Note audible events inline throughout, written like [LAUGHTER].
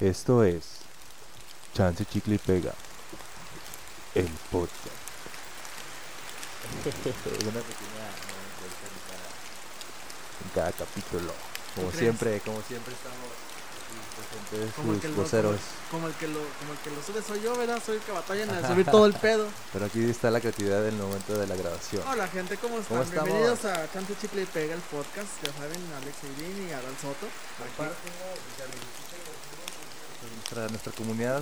Esto es Chance Chicle y Pega, el podcast. Una pequeña en cada, capítulo. Como siempre, como siempre estamos presentes Como el, que lo, como, el que lo, como el que lo sube soy yo, ¿verdad? Soy el que batalla en el subir todo el pedo. Pero aquí está la creatividad en el momento de la grabación. Hola gente, ¿cómo están? ¿Cómo estamos? Bienvenidos a Chante Chicle y Pega, el podcast. Ya saben, Alex Eirín y Adal Soto. Aquí. Nuestra, nuestra comunidad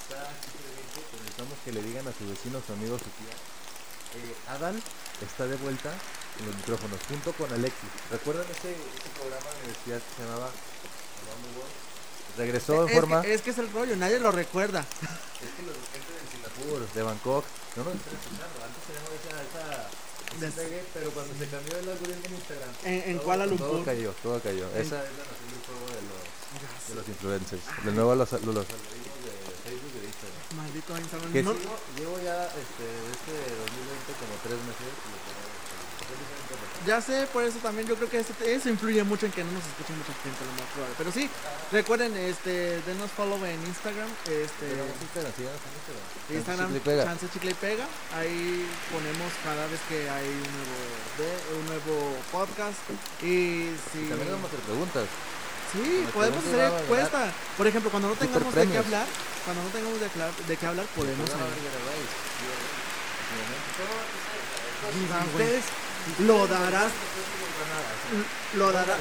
está pero necesitamos que le digan a sus vecinos, su amigos, su tía. Eh, Adal está de vuelta en los micrófonos, junto con Alexis. ¿Recuerdan ese, ese programa de universidad que se llamaba? Regresó en es, forma. que, es que es el rollo, nadie lo recuerda. [LAUGHS] Es que los gente de Singapur, de Bangkok, no nos están escuchando. Antes teníamos esa, esa, pero cuando se cambió el algoritmo en Instagram, En, en todo- Kuala Todo Lumpur. cayó, todo cayó. En- Esa es la nación del juego de los, Ya de sé, los influencers. De nuevo los, los, los algoritmos de Facebook y de Instagram. Maldito Instagram. Que No- sigo, llevo ya este, este 2020 como tres meses este, es diferente a lo que- Ya sé, por eso también yo creo que eso, eso influye mucho en que no nos escuche mucha gente, lo más probable. Pero sí, recuerden, este, denos follow en Instagram, este, Instagram. Chance Chicle y Pega. Ahí ponemos cada vez que hay un nuevo, de- un nuevo podcast. Y si. Y también vamos a hacer preguntas. Sí, podemos hacer encuesta. Por ejemplo, cuando no tengamos de qué hablar, cuando no tengamos de, hablar- de qué hablar, podemos. Hablar. Todo ustedes Lo darás, lo darás.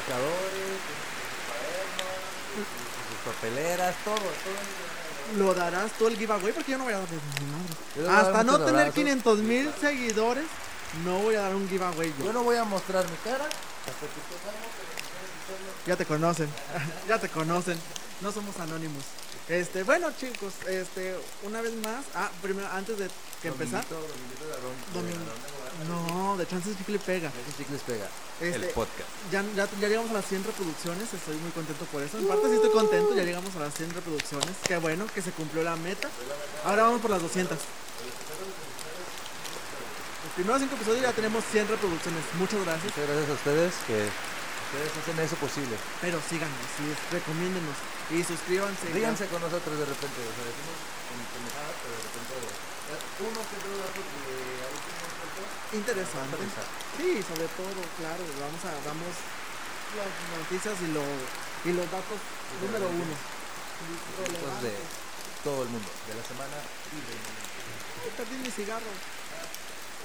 papeleras, todo, todo. Lo darás tú el giveaway porque yo no voy a dar mi madre. Hasta no tener abrazos. 500 mil seguidores, no voy a dar un giveaway yo. Yo no voy a mostrar mi cara hasta que Ya te conocen, [LAUGHS] ya te conocen. No somos anónimos. Este, bueno chicos, este, una vez más, ah, primero antes de que empezar, de Arón, de. Arón no, de chances chicle pega. Pega. Este, el podcast. ya, ya, ya llegamos a las 100 reproducciones, estoy muy contento por eso. En parte sí estoy contento, ya llegamos a las 100 reproducciones. Qué bueno que se cumplió la meta. Ahora vamos por las 200. Los primeros 5 episodios ya tenemos 100 reproducciones. Muchas gracias. Muchas gracias a ustedes que ustedes hacen eso posible. Pero síganos, sí, recomiéndenos y suscríbanse. Ríganse con nosotros de repente. O sea, decimos con pendejadas, pero de repente. eh, Uno que otro dato que ahí tenemos suelto, Interesante. interesante. Sí, sobre todo, claro, vamos a damos las noticias y, lo, y los datos número uno. Datos de todo el mundo, de la semana y del mundo. Ay, perdí mi cigarro.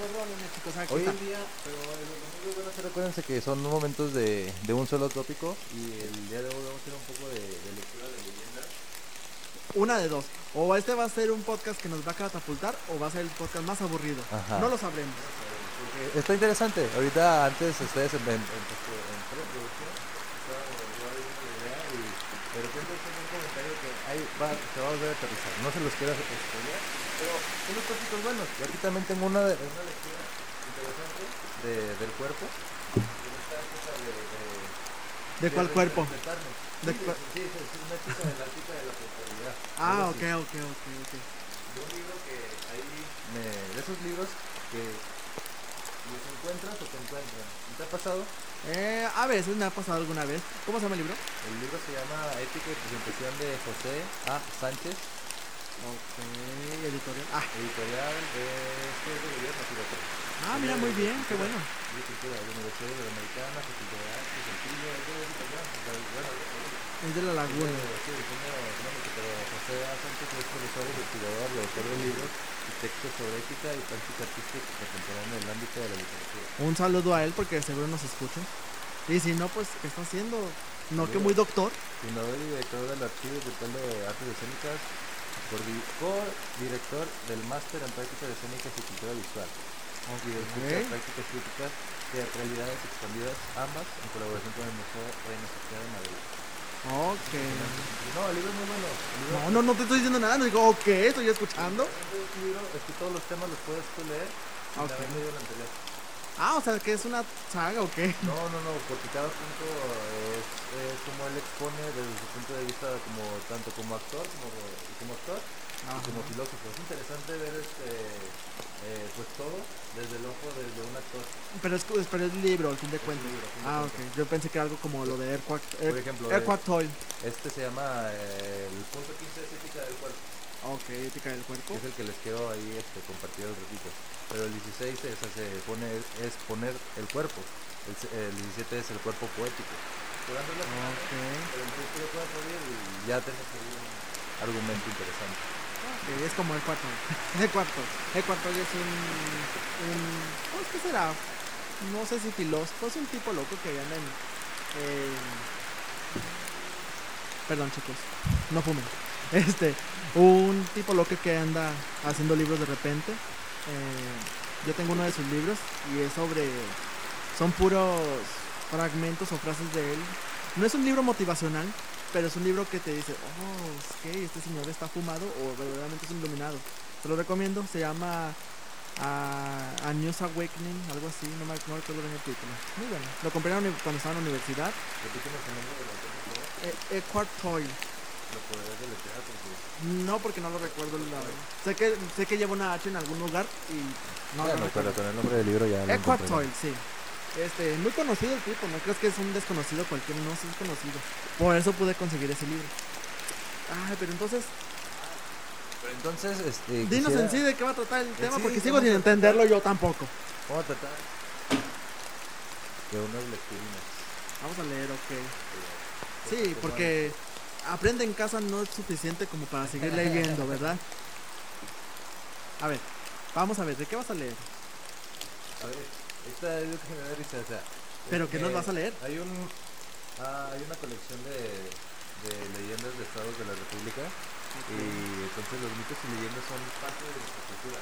Perdónenme, chicos, aquí Hoy en día, pero a ser, recuérdense que son momentos de, de un solo tópico y el día de hoy vamos a hacer un poco de, de lectura de leyendas. Una de dos. O este va a ser un podcast que nos va a catapultar o va a ser el podcast más aburrido. Ajá. No lo sabremos. Está interesante. Ahorita antes ustedes en, en, en, en preproducción de repente hacen un comentario que ahí va, se va a volver a aterrizar. No se los quiero spoilear, pero son los tópicos buenos. Y aquí también tengo una, de- una lectura interesante de, del cuerpo. De, de, ¿De cuál cuerpo? ¿De sí, sí, una chica de la chica de la prosperidad. Ah, ok, ok, ok, ok. De un libro que ahí me, de esos libros que los encuentras o te encuentran. ¿No ¿Te ha pasado? Eh, a veces me ha pasado alguna vez. ¿Cómo se llama el libro? El libro se llama Ética y presentación de José A. Sánchez, Ok, editorial. Ah, editorial de este de gobierno, fíjate. ah mira, muy bien, qué bueno. De cultura, de Universidad Iberoamericana, Facultad de Artes, Saltillo, es de sea, Bueno, Es de la laguna. Sí, diseño económico, pero José. Sánchez es profesor investigador y autor de libros y textos sobre ética y práctica artística contemporánea en el ámbito de la literatura. Un saludo a él porque seguro nos escucha. Y si no, pues, ¿qué está haciendo? No que muy doctor. Fundador y director del Archivo Virtual de Artes Escénicas, co-director del Máster en Prácticas Escénicas y Cultura Visual. Y del curso de Ok. Prácticas Críticas Teatralidades Expandidas, ambas en colaboración con el Museo Reina Sofía de Madrid. Ok. No, el libro es muy bueno. Libro No, no, no te estoy diciendo nada. No digo, ok, estoy escuchando. el libro es que todos los temas los puedes tú leer sin Ok. haber leído el anterior. Ah, o sea, que es una saga, ¿o qué? No, no, no, porque cada punto es, es como él expone desde su punto de vista como tanto como actor como, como actor y como filósofo. Es interesante ver este, eh, pues todo desde el ojo desde un actor. Pero es, pero es libro, al fin de cuentas. de ah, ok. Yo pensé que era algo como lo de. Air, Por ejemplo, Airquack Toy. Este se llama eh, el punto 15 es ética del cuerpo, Ok, ética del cuerpo. es el que les quiero ahí este, compartir el ratito. Pero el 16 es, se pone, es poner el cuerpo. El, el 17 es el cuerpo poético. Te dan relación, Ok. pero el título puede morir y ya ahí un argumento interesante. ok, Es como el cuarto. El cuarto. El cuarto es un, un. ¿Cómo es que será? No sé si filósofo. Es un tipo loco que anda en. en- Perdón, chicos. No fumen. Este. Un tipo loco que anda haciendo libros de repente. Eh, yo tengo uno de sus libros y es sobre. Son puros fragmentos o frases de él. No es un libro motivacional, pero es un libro que te dice, oh, ok, este señor está fumado o verdaderamente es un iluminado. Te lo recomiendo, se llama ah, A News Awakening, algo así, no me no recuerdo bien el título. Muy bueno. Lo compré cuando estaba en la universidad. El nombre. Eh, deletrear porque... No, porque no lo recuerdo. La, sé, que, sé que lleva una H en algún lugar y no, no bueno, recuerdo. pero con el nombre del libro ya encontré. Tolle, sí. Este, muy conocido el tipo, no crees que es un desconocido cualquiera, no, sí es conocido. Por eso pude conseguir ese libro. Ay, pero entonces, Pero entonces, este... dinos quisiera- en sí de qué va a tratar el tema, sí, porque ¿qué sigo sin entenderlo yo tampoco. Vamos a tratar de unas lecturas. Vamos a leer, ok. Sí, porque aprende en casa no es suficiente como para seguir leyendo, ¿verdad? [LAUGHS] A ver, vamos a ver, ¿de qué vas a leer? A ver, esta es lo que me da risa, o sea... ¿Pero qué nos que vas a leer? Hay un... ah, hay una colección de, de leyendas de estados de la República y entonces los mitos y leyendas son parte de nuestra cultura.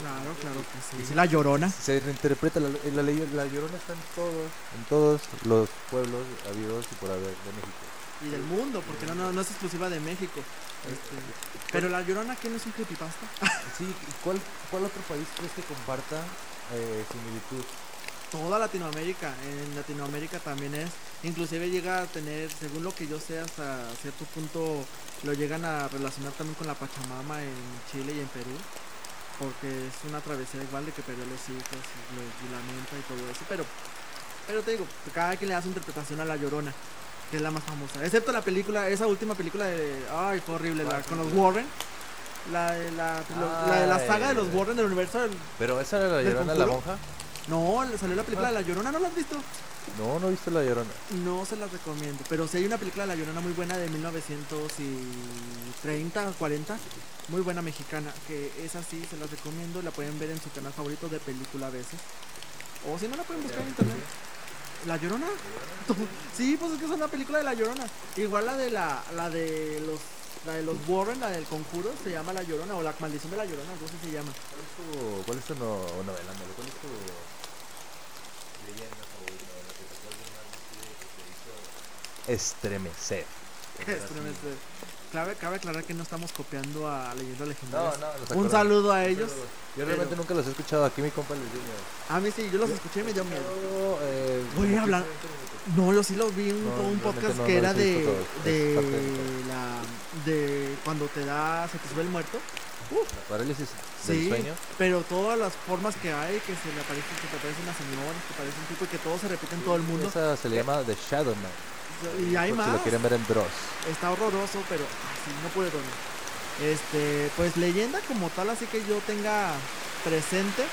Claro, claro que y sí. La llorona. se reinterpreta la, la, ley- la llorona está en todos en todos los pueblos habidos y por haber de México Y del mundo, porque no, no, no es exclusiva de México. Este, pero la llorona, ¿quién es un creepypasta? sí ¿y cuál cuál otro país crees que comparta eh, similitud. Toda Latinoamérica, en Latinoamérica también es, inclusive llega a tener, según lo que yo sé, hasta cierto punto lo llegan a relacionar también con la Pachamama en Chile y en Perú, porque es una travesía igual de que perdió los hijos y lo y lamenta y todo eso, pero, pero te digo, cada quien le da su interpretación a La Llorona, que es la más famosa, excepto la película, esa última película de, ay, fue horrible, la, con los Warren. La, de la, la de la saga de los. Warren del universo del- pero esa era la ¿Del llorona la conjuro? monja No, salió la película de La Llorona, ¿no la has visto? no no he visto la llorona No se las recomiendo, pero sí hay una película de La Llorona muy buena de 1930 o 40, muy buena mexicana, que es así, se las recomiendo, la pueden ver en su canal favorito de película a veces. O si no la pueden buscar en internet. ¿La Llorona? [LAUGHS] Sí, pues es que es una película de La Llorona. Igual la de la, la de los la de los Warren, la del conjuro, se llama La Llorona, o La maldición de la Llorona, algo así se llama. ¿Cuál es tu, cuál es tu no, novela, Melo? ¿Cuál es tu leyenda favorita? la que te acuerdas más que te hizo estremecer? [LAUGHS] Estremecer. Cabe, cabe aclarar que no estamos copiando a leyendas legendarias. No, no, Un saludo a ellos. Yo realmente pero- nunca los he escuchado. Aquí mi compa les dio miedo. A mí sí, yo los escuché y me dio miedo. Eh, Voy a hablar- 15, 20 minutos. No, yo sí lo vi en No, todo un podcast no, que era de, de la de cuando te da se te sube el muerto. La parálisis del Sí, sueño. pero todas las formas que hay, que se le aparecen, que te aparecen las señoras, que aparece un tipo y que todo se repite en todo el mundo. Esa se le llama The Shadow Man. Y hay más. Si lo quieren ver en Dross. Está horroroso, pero así no pude dormir. Este, pues leyenda como tal, así que yo tenga presente.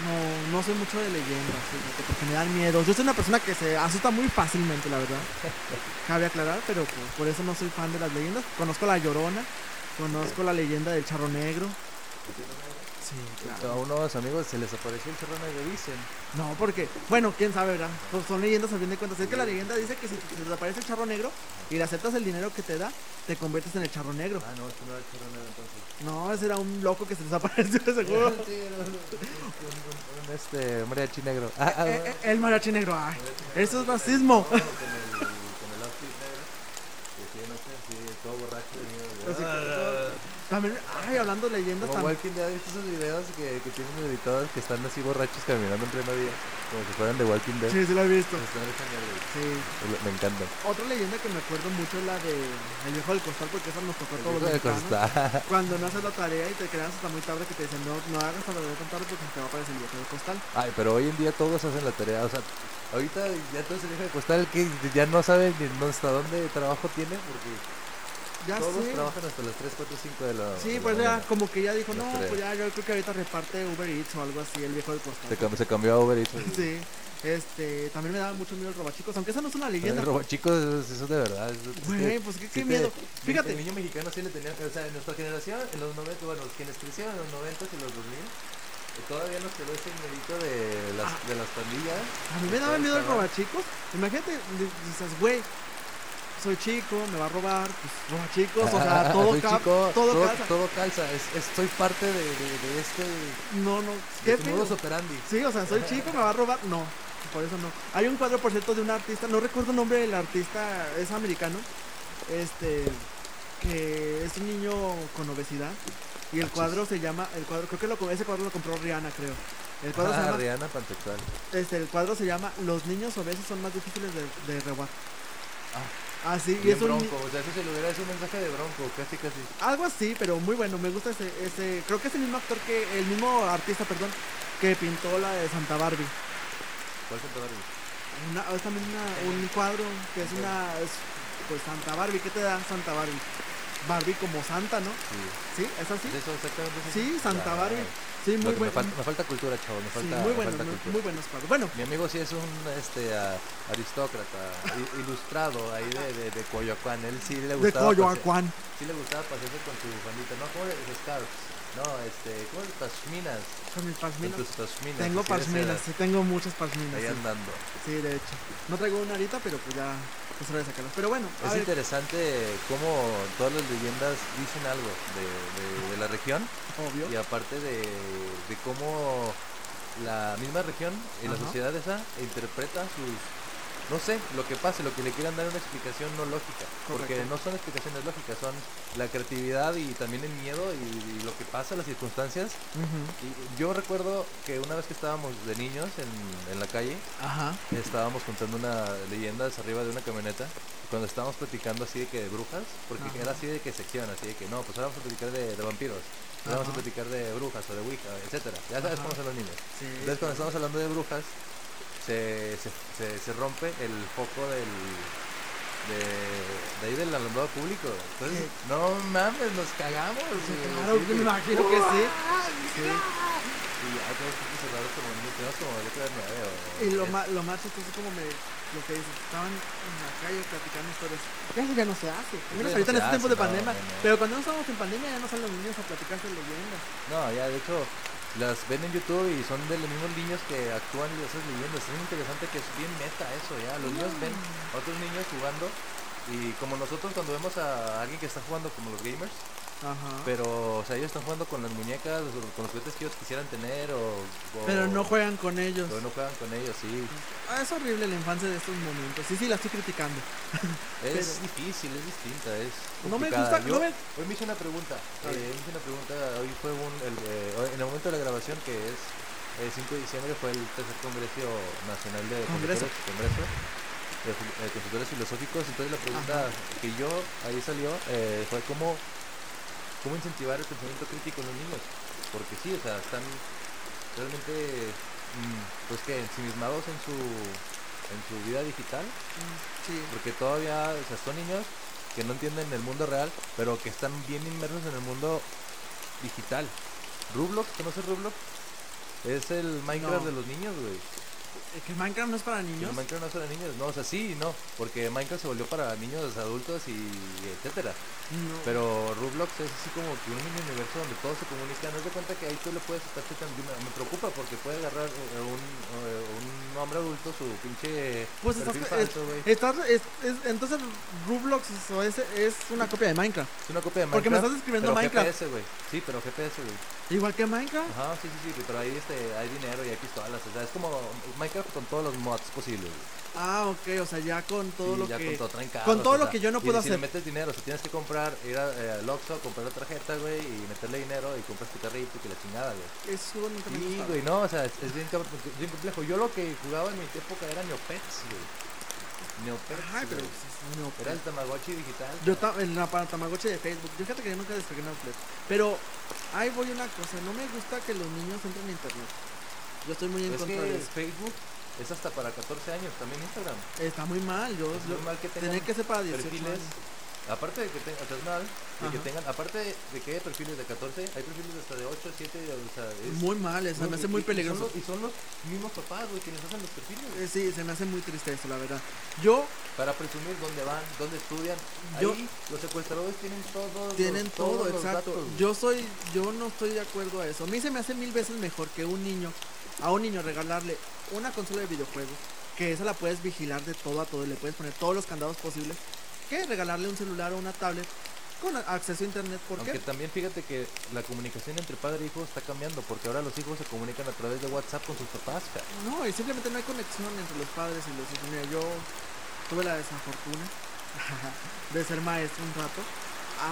No, no soy mucho de leyendas, porque me dan miedo. Yo soy una persona que se asusta muy fácilmente, la verdad. [LAUGHS] Cabe aclarar, pero pues, por eso no soy fan de las leyendas. Conozco la Llorona, conozco la leyenda del Charro Negro. Sí, claro. A unos amigos se les apareció el cerro negro, dicen. No, porque, bueno, quién sabe, ¿verdad? Pues son leyendas a fin de cuentas. Es que la leyenda dice que si te desaparece el charro negro y le aceptas el dinero que te da, te conviertes en el charro negro. Ah, no, este no era el cerro negro entonces. No, ese era un loco que se desapareció, seguro. [LAUGHS] Sí, era un, un- un- un, este mariachi negro. Ah, ah, Eh, eh, el mariachi negro, ay, eso es racismo. Con el, con el outfit negro. Que sí, no sé, sí, todo borracho. y, Así que ah, También, ay, hablando de leyendas Como. Walking Dead, ¿has visto esos videos que, que tienen editados que están así borrachos caminando en pleno día? Como si fueran de Walking Dead. Sí, sí lo he visto. Sí. Me encanta. Otra leyenda que me acuerdo mucho es la de El viejo del costal, porque esa nos tocó a El todos los mexicanos. Cuando no haces la tarea y te quedas hasta muy tarde que te dicen no, no hagas la tarea tan tarde porque te va a aparecer el viejo del costal. Ay, pero hoy en día todos hacen la tarea. O sea, ahorita ya todo ese viejo de Costal que ya no sabe ni hasta dónde trabajo tiene porque Ya todos sé. trabajan hasta las 3, 4, 5 de la Sí, de la pues ya mañana. como que ya dijo, no, pues ya yo creo que ahorita reparte Uber Eats o algo así, el viejo del costal. Se, cam- se cambió a Uber Eats. [LAUGHS] Sí, este, también me daba mucho miedo el robachicos, aunque esa no es una leyenda. El robo- chicos, eso, eso es de verdad. eso- es Güey, que pues qué, sí qué te- miedo. el- Fíjate, El niño mexicano sí le tenía, o sea, en nuestra generación, en los 90, bueno, quienes crecieron en los 90 y los 2000, eh, todavía nos quedó ese miedito de las, Ah. de las pandillas. a mí me daba miedo el robachicos. Imagínate, di- dices, güey, soy chico, me va a robar, pues robachicos, o [LAUGHS] sea, todo, Soy ca- chico, todo, todo, calza. todo calza. Es, es- soy parte de, de, de este No, no, qué modus operandi. Sí, o sea, soy [LAUGHS] chico, me va a robar. No, por eso no. Hay un cuadro, por cierto, de un artista, no recuerdo el nombre del artista, es americano, este, que es un niño con obesidad. Y el Achis. cuadro se llama, el cuadro, creo que lo, ese cuadro lo compró Rihanna, creo. El cuadro, se Ah, llama, Rihanna pansexual. este, el cuadro se llama Los niños obesos son más difíciles de, de robar. Ah. Así, y Bien es un, ni- bronco, o sea, eso se lo hubiera un mensaje de bronco, casi, casi. algo así, pero muy bueno, me gusta ese, ese, creo que es el mismo actor que, el mismo artista, perdón, que pintó la de Santa Barbie. ¿Cuál Santa Barbie? Una, es también una- un cuadro que es una. es, pues Santa Barbie. ¿Qué te da Santa Barbie? Barbie como Santa, ¿no? Sí. ¿Sí? ¿Es así? ¿Es eso exactamente? Sí? Santa Barbie. Sí, muy bueno. me, falta, me falta cultura, chavo, me Sí, falta, muy me buenos, falta muy, cultura. muy buenos cuadros. Bueno, Mi amigo sí es un este aristócrata, ilustrado ahí de, de, de Coyoacán. Él sí le de gustaba Coyoacán. pase- sí le gustaba pasearse con su bandita, ¿no? ¿Cómo le Scarves? No, este, ¿cómo le Pashminas? Con mis Con tus pashminas. Tengo edad, sí, tengo muchas pashminas. Ahí Sí. andando. Sí, de hecho. No traigo una ahorita, pero pues ya. Pues voy a sacarlas. Pero bueno, Es interesante cómo todas las leyendas dicen algo de, de- de la región obvio. y aparte de, de cómo la misma región y la sociedad esa interpreta sus no sé lo que pase lo que le quieran dar una explicación no lógica porque Correcto. no son explicaciones lógicas son la creatividad y también el miedo y, y lo que pasa las circunstancias y yo recuerdo que una vez que estábamos de niños en, en la calle Ajá. estábamos contando una leyenda arriba de una camioneta cuando estábamos platicando así de que de brujas porque Ajá. era así de que sección así de que no pues ahora vamos a platicar de, de vampiros ahora vamos a platicar de brujas o de wicca etcétera ya sabes Ajá. cómo son los niños Sí. entonces cuando estamos hablando de brujas se, se, se, se rompe el foco del de, de ahí del alumbrado público entonces no mames nos cagamos claro, que me de- imagino que sí. Sí. Y ya todos cerrados como niños, tenemos como de que nueve o Y lo más, lo más chistoso es como me, lo que dices, estaban en la calle platicando historias. Eso ya no se hace. Al menos ahorita no en estos tiempos de no, pandemia. no, no. Pero cuando no estábamos en pandemia ya no salen los niños a platicarse leyendas. No, ya de hecho las ven en YouTube y son de los mismos niños que actúan esas leyendas. Es interesante que es bien meta eso ya. Los niños ven a otros niños jugando y como nosotros cuando vemos a alguien que está jugando como los gamers, Ajá. pero o sea, ellos están jugando con las muñecas, con los juguetes que ellos quisieran tener o, o- Pero no juegan con ellos. pero no juegan con ellos, sí. Ah, es horrible la infancia de estos momentos. Sí, sí, la estoy criticando. [LAUGHS] Es Pero- difícil, es distinta, es No me gusta- Yo- no me- Hoy me hice una pregunta, A ver. eh, me hice una pregunta, hoy fue un, el, eh, en el momento de la grabación que es el 5 de diciembre fue el tercer Congreso Nacional de Congreso. Congreso de Fil- eh, Consultores Filosóficos, entonces la pregunta que yo ahí salió eh, fue cómo, cómo incentivar el pensamiento crítico en los niños, porque sí, o sea, están realmente, mm, pues que ensimismados en su, en su vida digital Sí. porque todavía o sea, son niños que no entienden el mundo real, pero que están bien inmersos en el mundo digital. Roblox, ¿conoces Roblox? Es el Minecraft No. de los niños, güey. Que Minecraft no es para niños. Minecraft no es para niños, no, o sea, sí y no, porque Minecraft se volvió para niños, adultos y etcétera. No. Pero Roblox es así como que un mini universo donde todos se comunican. No te cuenta que ahí tú le puedes estar. Me, preocupa porque puede agarrar eh, un, eh, un hombre adulto su pinche Pues estás, es- falso, güey. estás- es- es- entonces Roblox es, o es, es una copia de Minecraft. Es una copia de Minecraft. Porque me estás describiendo Minecraft. GPS, güey. Sí, pero GPS, güey. Igual que Minecraft. Ajá, sí, sí, sí, pero ahí este, hay dinero y hay pistolas. O sea, es como Minecraft con todos los mods posibles. güey. Ah, ok, o sea, ya con todo Sí, lo ya que... con todo traen carros, con todo o lo sea, que yo no puedo si le hacer. metes dinero, si tienes que comprar, ir a, eh, al Oxxo, comprar la tarjeta, güey, y meterle dinero y compras tu carrito y que la chingada, güey. Eso nunca Sí, güey, no, o sea, es, es bien, bien complejo. Yo lo que jugaba en mi época era Neopets, güey. Neopets, Ay, pero... pues, no, Era el Tamagotchi digital. Yo ta- en la para Tamagotchi de Facebook. Yo fíjate que yo nunca descargué Netflix. Pero ahí voy una cosa. No me gusta que los niños entren a internet. Yo estoy muy en es contra que de eso. Facebook es hasta para 14 años, también Instagram. Está muy mal. Yo, Es yo- normal que tengan Tiene que ser para 18 perfiles, años. aparte de que tengan, o sea, es mal, de que tengan, aparte de que hay perfiles de 14, hay perfiles hasta de 8, 7, o sea, es... Muy mal, eso no, me hace muy peligroso. Y son, los, y son los mismos papás, güey, quienes hacen los perfiles. Eh, sí, se me hace muy triste eso, la verdad. Yo Para presumir dónde van, dónde estudian. Yo- Ahí los secuestradores tienen todo. tienen los- todo, todos los exacto. datos, yo soy, yo no estoy de acuerdo a eso. A mí se me hace mil veces mejor que un niño, a un niño regalarle una consola de videojuegos, que esa la puedes vigilar de todo a todo, y le puedes poner todos los candados posibles, que regalarle un celular o una tablet con acceso a internet. ¿Por Aunque qué? también fíjate que la comunicación entre padre e hijo está cambiando, porque ahora los hijos se comunican a través de WhatsApp con sus papás. No, y simplemente no hay conexión entre los padres y los hijos. Mira, yo tuve la desafortuna [LAUGHS] de ser maestro un rato.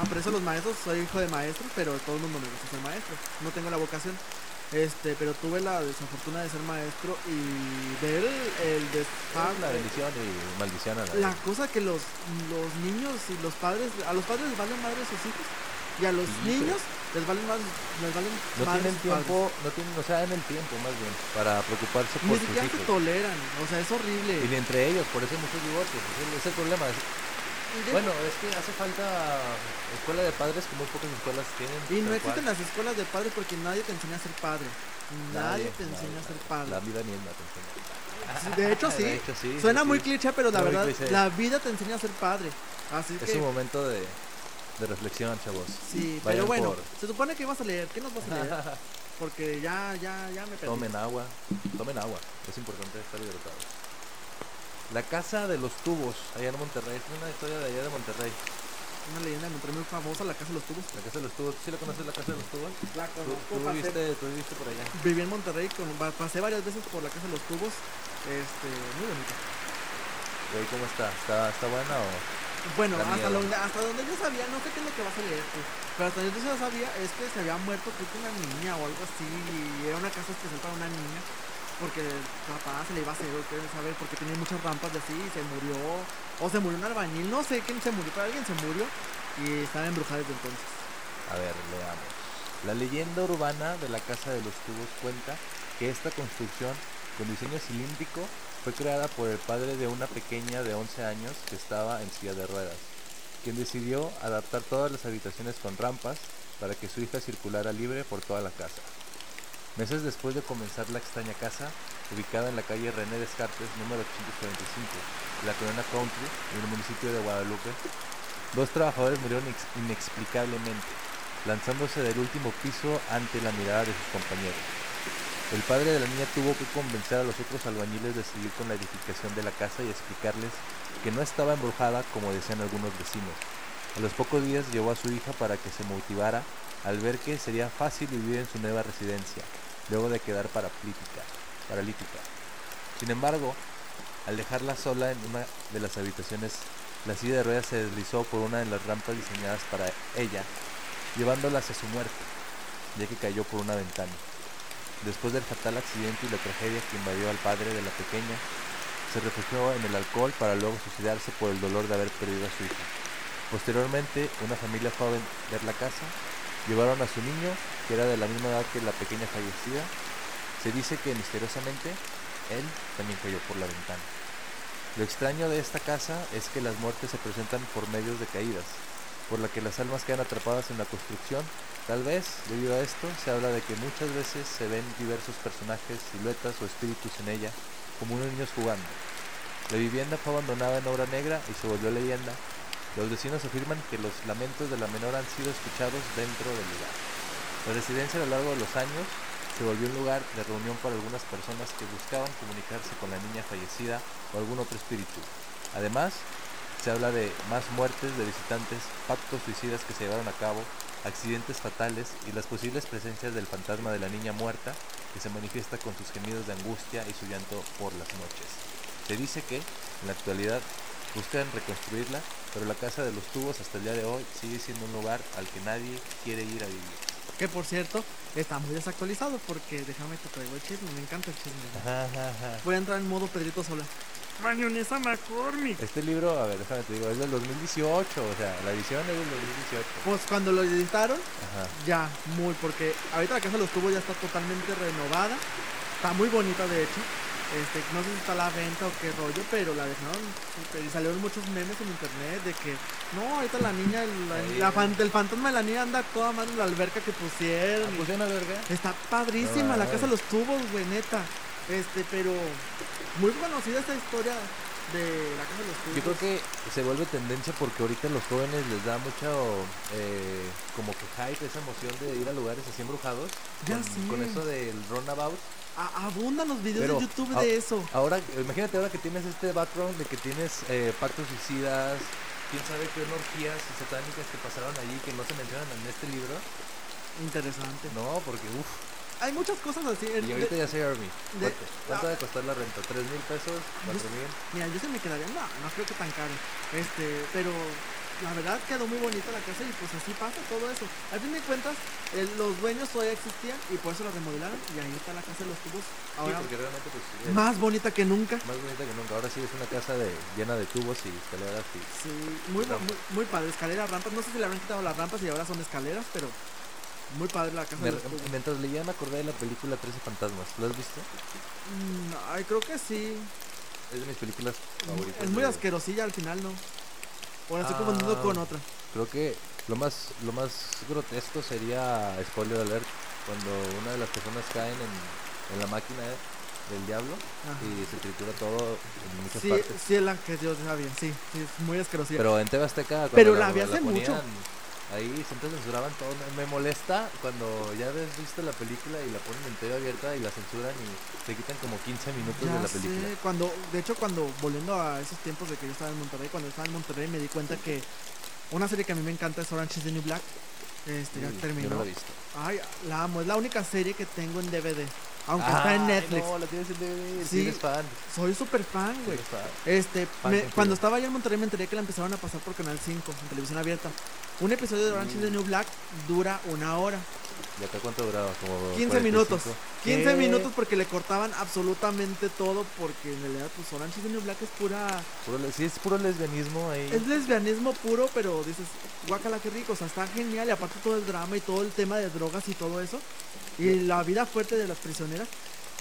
Aprecio a los maestros, soy hijo de maestro, pero todo el mundo me gusta ser maestro. No tengo la vocación. Este, pero tuve la desafortuna de ser maestro y ver el, el Es desfase. una bendición y maldición a la La cosa que los, los niños y los padres, a los padres les valen madre sus hijos y a los Sí, niños les valen más, les valen No tienen padres. tiempo, no tienen, o sea, en el tiempo más bien, para preocuparse Ni por sus siquiera se toleran, o sea, es horrible. Y ni entre ellos, por eso hay muchos divorcios. Es el problema. Bueno, es que hace falta escuela de padres, que muy pocas escuelas tienen. Y no existen cual. las escuelas de padres porque nadie te enseña a ser padre. Nadie, te enseña a ser padre. La vida misma te enseña. De hecho, [LAUGHS] sí. De hecho, sí, Suena sí, muy sí. cliché, pero la muy verdad, cliché. la vida te enseña a ser padre. Así Es que, un momento de, de reflexión, chavos. sí, Vayan pero bueno, por- se supone que vas a leer. ¿Qué nos vas a leer? [LAUGHS] Porque ya, ya, ya me perdí. Tomen agua, tomen agua. Es importante estar hidratados. La casa de los tubos, allá en Monterrey. Es una historia de allá de Monterrey. Una leyenda de Monterrey muy famosa, la casa de los tubos. La casa de los tubos. ¿Sí la conoces la casa de los tubos? La Tú, conozco, tú pasé- viviste, tú viviste por allá. Viví en Monterrey, con- pasé varias veces por la casa de los tubos. Este, muy bonito. Güey, ¿cómo está? ¿Está, está buena o...? Bueno, hasta donde, hasta donde yo sabía, no sé qué es lo que vas a leer tú, pero hasta donde yo sabía es que se había muerto creo que una niña o algo así, y era una casa especial para una niña, porque el papá se le iba a hacer, saber, porque tenía muchas rampas de así, y se murió, o se murió un albañil, no sé quién se murió, pero alguien se murió, y estaba embrujada desde entonces. A ver, leamos. La leyenda urbana de la Casa de los Tubos cuenta que esta construcción, con diseño cilíndrico, fue creada por el padre de una pequeña de 11 años que estaba en silla de ruedas, quien decidió adaptar todas las habitaciones con rampas para que su hija circulara libre por toda la casa. Meses después de comenzar la extraña casa, ubicada en la calle René Descartes, número 845, de la colonia Country, en el municipio de Guadalupe, Dos trabajadores murieron inex- inexplicablemente, lanzándose del último piso ante la mirada de sus compañeros. El padre de la niña tuvo que convencer a los otros albañiles de seguir con la edificación de la casa y explicarles que no estaba embrujada como decían algunos vecinos. A los pocos días llevó a su hija para que se motivara al ver que sería fácil vivir en su nueva residencia, luego de quedar paralítica. paralítica. Sin embargo, al dejarla sola en una de las habitaciones, la silla de ruedas se deslizó por una de las rampas diseñadas para ella, llevándola hacia su muerte, ya que cayó por una ventana. Después del fatal accidente y la tragedia que invadió al padre de la pequeña, se refugió en el alcohol para luego suicidarse por el dolor de haber perdido a su hija. Posteriormente, una familia fue a ver la casa, llevaron a su niño, que era de la misma edad que la pequeña fallecida. Se dice que misteriosamente él también cayó por la ventana. Lo extraño de esta casa es que las muertes se presentan por medios de caídas, por la que las almas quedan atrapadas en la construcción. Tal vez, debido a esto, se habla de que muchas veces se ven diversos personajes, siluetas o espíritus en ella, como unos niños jugando. La vivienda fue abandonada en obra negra y se volvió leyenda. Los vecinos afirman que los lamentos de la menor han sido escuchados dentro del lugar. La residencia a lo largo de los años se volvió un lugar de reunión para algunas personas que buscaban comunicarse con la niña fallecida o algún otro espíritu. Además, se habla de más muertes de visitantes, pactos suicidas que se llevaron a cabo, accidentes fatales y las posibles presencias del fantasma de la niña muerta que se manifiesta con sus gemidos de angustia y su llanto por las noches. Se dice que, en la actualidad, buscan reconstruirla, pero la casa de los tubos hasta el día de hoy sigue siendo un lugar al que nadie quiere ir a vivir. Que por cierto, está muy desactualizado porque déjame te traigo el chisme, me encanta el chisme. Ajá, ajá, ajá. Voy a entrar en modo Pedrito Sola. Mayonesa McCormick. Este libro, a ver, déjame te digo, es del 2018, o sea, la edición es del 2018. Pues cuando lo editaron, Ajá. ya, muy, porque ahorita la casa de los tubos ya está totalmente renovada. Está muy bonita, de hecho. Este, no sé si está a la venta o qué rollo, pero la dejaron y salieron muchos memes en internet de que no, ahorita la niña, el, Ahí. la fan- el fantasma de la niña anda toda mal en la alberca que pusieron. y- ¿Puse una verga? Está padrísima la casa de los tubos, güey, neta. Este, pero muy conocida esta historia de la casa de los tubos. Yo creo que se vuelve tendencia porque ahorita a los jóvenes les da mucho eh, como que hype, esa emoción de ir a lugares así embrujados. Ya con, sé. con eso del runabout. Abundan los videos Pero, de YouTube de eso. Ahora, imagínate ahora que tienes este background de que tienes eh, pactos suicidas, quién sabe qué orgías satánicas que pasaron allí que no se mencionan en este libro. Interesante. No, porque uff. Hay muchas cosas así. el- Y ahorita de- ya sé Army. ¿Cuánto, cuánto ah. costar la renta? ¿Tres mil pesos? ¿Cuatro mil? Mira, yo se me quedaría, no, no creo que tan caro. Este, pero la verdad quedó muy bonita la casa y pues así pasa todo eso. Al fin de cuentas, el- los dueños todavía existían y por eso la remodelaron y ahí está la casa de los tubos. Ahora sí, realmente pues, es más bonita que nunca. más bonita que nunca. Ahora sí es una casa de, llena de tubos y escaleras y... Sí, muy, muy, muy padre. Escaleras, rampas. No sé si le habrán quitado las rampas y ahora son escaleras, pero muy padre la casa Me- de los tubos. mientras leía me acordé de la película 13 fantasmas. ¿Lo has visto? Mm, ay, creo que sí. Es de mis películas favoritas. Es muy de- asquerosilla al final, ¿no? Ahora estoy confundiendo Ah. con otra. Creo que lo más lo más grotesco sería spoiler alert cuando una de las personas caen en, en la máquina del diablo Ajá. y se tritura todo en muchas Sí, partes. sí es la que yo sabía, sí, sí, es muy asquerosilla. Pero en TV Azteca cuando Pero la vi hace mucho. ponían Ahí siempre censuraban todo. Me- molesta cuando ya has visto la película y la ponen en TV abierta y la censuran y te quitan como 15 minutos Ya de la sé, película. cuando, de hecho, cuando volviendo a esos tiempos de que yo estaba en Monterrey, cuando estaba en Monterrey me di cuenta que una serie que a mí me encanta es Orange is the New Black. Este, ya Yo terminó. no he visto. Ay, la amo, es la única serie que tengo en DVD. Aunque está en Ay, Netflix. No, la tienes en DVD. Sí. Eres fan. Soy súper fan, güey. Este, Fan me- cuando estaba allá en Monterrey me enteré que la empezaron a pasar por Canal 5, en televisión abierta. Un episodio de Orange is the New Black dura una hora. ¿Y acá cuánto duraba? Como 15 minutos. 45. 15 ¿Qué? minutos porque le cortaban absolutamente todo porque en realidad pues Orange is the New Black es pura... Puro sí, es puro lesbianismo ahí. Es lesbianismo puro, pero dices, guácala qué rico, o sea, está genial y aparte todo el drama y todo el tema de drogas y todo eso. Y la vida fuerte de las prisioneras.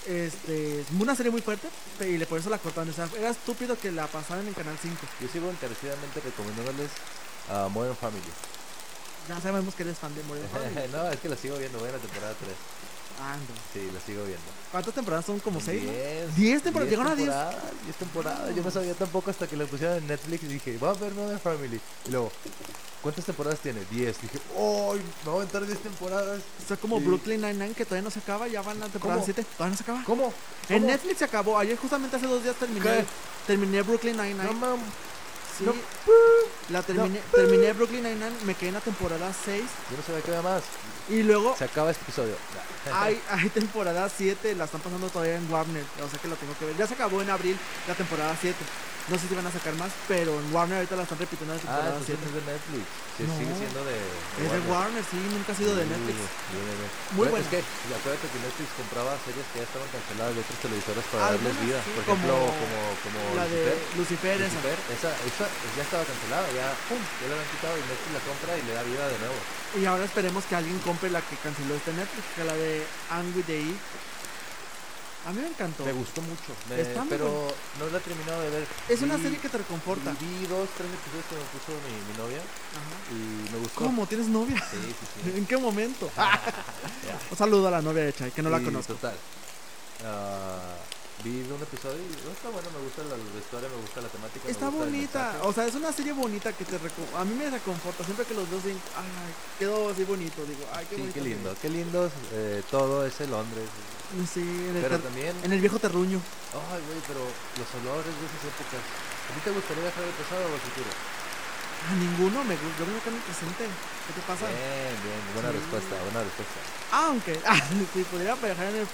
Este, es una serie muy fuerte y le- por eso la cortaron. O sea, era estúpido que la pasaran en Canal 5. Yo sigo encarecidamente recomendándoles a Modern Family. Ya sabemos que eres fan de Modern Family. [LAUGHS] no, es que la sigo viendo. Voy en la temporada 3. Anda. Sí, la sigo viendo. ¿Cuántas temporadas son? ¿Como 6? ¿no? 10. 10 temporadas, llegaron a 10. temporadas, 10 temporadas. Yo no sabía tampoco hasta que la pusieron en Netflix y dije, voy a ver Modern Family. Y luego, ¿cuántas temporadas tiene? 10. Dije, ¡ay! me voy a aventar 10 temporadas. O sea, como Sí. Brooklyn Nine-Nine que todavía no se acaba, ya van a la temporada ¿Cómo? 7. Todavía no se acaba. ¿Cómo? En ¿Cómo? Netflix se acabó. Ayer justamente hace dos días terminé, ¿Qué? terminé Brooklyn Nine-Nine. No, mam. Sí, no. La terminé, terminé Brooklyn Nine-Nine, me quedé en la temporada 6 Yo no sabía que había más. Y luego Se acaba este episodio. hay, hay temporada 7, la están pasando todavía en Warner, o sea que la tengo que ver. Ya se acabó en abril la temporada 7. No sé si van a sacar más, pero en Warner ahorita la están repitiendo la Ah, temporada entonces 7. es de Netflix. Sí, No. sigue siendo de. Es de Warner, sí, nunca ha sido de Netflix. bien, bien, bien. Muy buena. Es que acuérdate que Netflix compraba series que ya estaban canceladas de otras televisoras para darles vida. sí, Por ejemplo, como, como La de Lucifer. Lucifer, esa. Lucifer, esa, esa ya estaba cancelada, ya, pum, ya la habían quitado y Netflix la compra y le da vida de nuevo. Y ahora esperemos que alguien compre la que canceló este Netflix, que la de Angry Day. A mí me encantó. Me gustó mucho, me- Está muy pero no la he terminado de ver. Es una Vi- serie que te reconforta. Vi dos, tres episodios que me puso mi, mi novia Ajá. y me gustó. ¿Cómo? ¿Tienes novia? Sí, sí, sí. [LAUGHS] ¿En qué momento? Ya. [LAUGHS] Un saludo a la novia de Chai, que no la conozco. Total. Ah, vi un episodio y oh, está bueno, me gusta la, la historia, me gusta la temática. Está el bonita, o sea, es una serie bonita que te a mí me reconforta, siempre que los veo digo, ay, quedó así bonito, digo, ay, qué Sí, bonito. qué lindo, qué lindo eh, todo ese Londres. ve". Sí, en el, Pero también, en el viejo terruño. ay, güey, pero los olores de esas épocas. ¿A ti te gustaría viajar al pasado o al futuro? A ninguno me gusta. Yo acá en el presente. ¿Qué te pasa? Bien, bien, buena Sí. respuesta, buena respuesta. Aunque, [LAUGHS] ah, si pudiera viajar, en el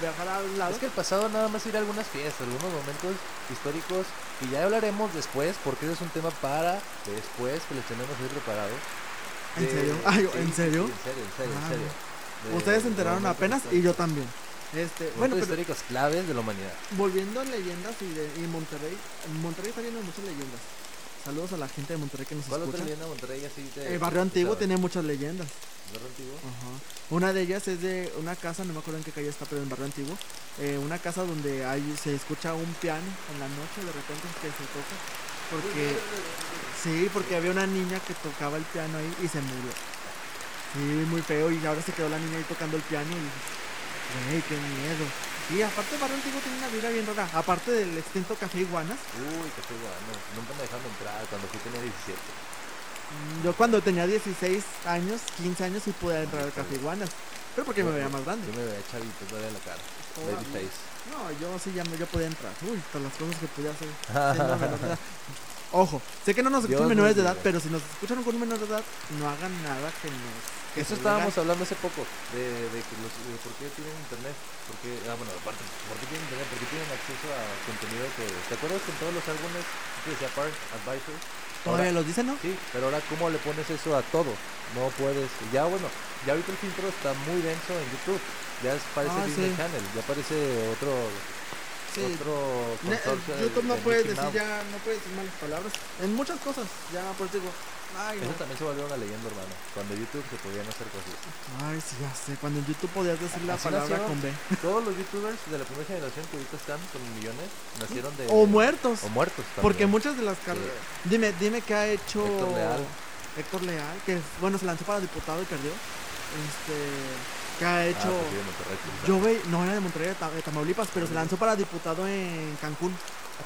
viajar lado. Es que el pasado nada más ir a algunas fiestas, algunos momentos históricos que ya hablaremos después, porque ese es un tema para después que les tenemos ahí preparado. ¿En De- serio? Ay, ¿en sí, serio? sí, en serio, en serio, en Ah. serio. De- Ustedes se enteraron apenas y yo también. Este, Momentos bueno, pero históricos claves de la humanidad. volviendo a leyendas y, de, y Monterrey. en Monterrey está lleno de muchas leyendas. Saludos a la gente de Monterrey que nos ¿Cuál otra escucha. leyenda de Monterrey así te- El barrio antiguo tiene muchas leyendas. ¿Barrio antiguo? Ajá. Una de ellas es de una casa, no me acuerdo en qué calle está, pero en barrio antiguo. eh, una casa donde hay, se escucha un piano en la noche, de repente que se toca. Porque, sí, porque había una niña que tocaba el piano ahí y se murió. Sí, muy feo. Y ahora se quedó la niña ahí tocando el piano y güey, qué miedo. Y aparte, barrio antiguo tiene una vida bien rara. Aparte del extinto café iguanas. Uy, qué bueno. Nunca me dejaron entrar cuando fui tenía 17. mm, Yo cuando tenía 16 años, 15 años, sí pude entrar al café iguanas. Pero porque me veía más grande. Yo me veía chavito todavía la cara. Todavía. Babyface. No, yo sí ya me, yo podía entrar. Uy, todas las cosas que podía hacer. [LAUGHS] Ojo, sé que no nos escuchan Dios menores de edad, pero si nos escuchan con un menor de edad, no hagan nada que nos. Que Eso estábamos diga. hablando hace poco, de, de que los, de por qué tienen internet. Porque, ah, bueno, aparte, ¿por qué tienen internet? Porque tienen acceso a contenido que. ¿Te acuerdas en todos los álbumes que decía Park Advisor? Todavía Ahora- los dicen, ¿no? Sí, pero ahora, ¿cómo le pones eso a todo? No puedes. Ya, bueno, ya ahorita el filtro está muy denso en YouTube. Ya es- parece Ah, Disney sí. Channel, ya parece otro. Sí. Otro consorcio YouTube no de puede Mickey decir ya, no puede decir malas palabras. En muchas cosas, ya por eso digo, ay no. Eso también se volvió una leyenda urbana. Cuando YouTube se podían hacer cosas. Ay, sí, ya sé. Cuando en YouTube podías decir la palabra con B. Todos los youtubers de la primera generación que ahorita están con millones nacieron de. O muertos. O muertos. Porque también. muchas de las carreras. Dime, dime qué ha hecho. Héctor Leal. Héctor Leal, que bueno, se lanzó para diputado y perdió. Este. ¿Qué ha Ah, hecho? sí, Yo ve, no era de Monterrey, de Ta- de Tamaulipas, pero se lanzó para diputado en Cancún. ah.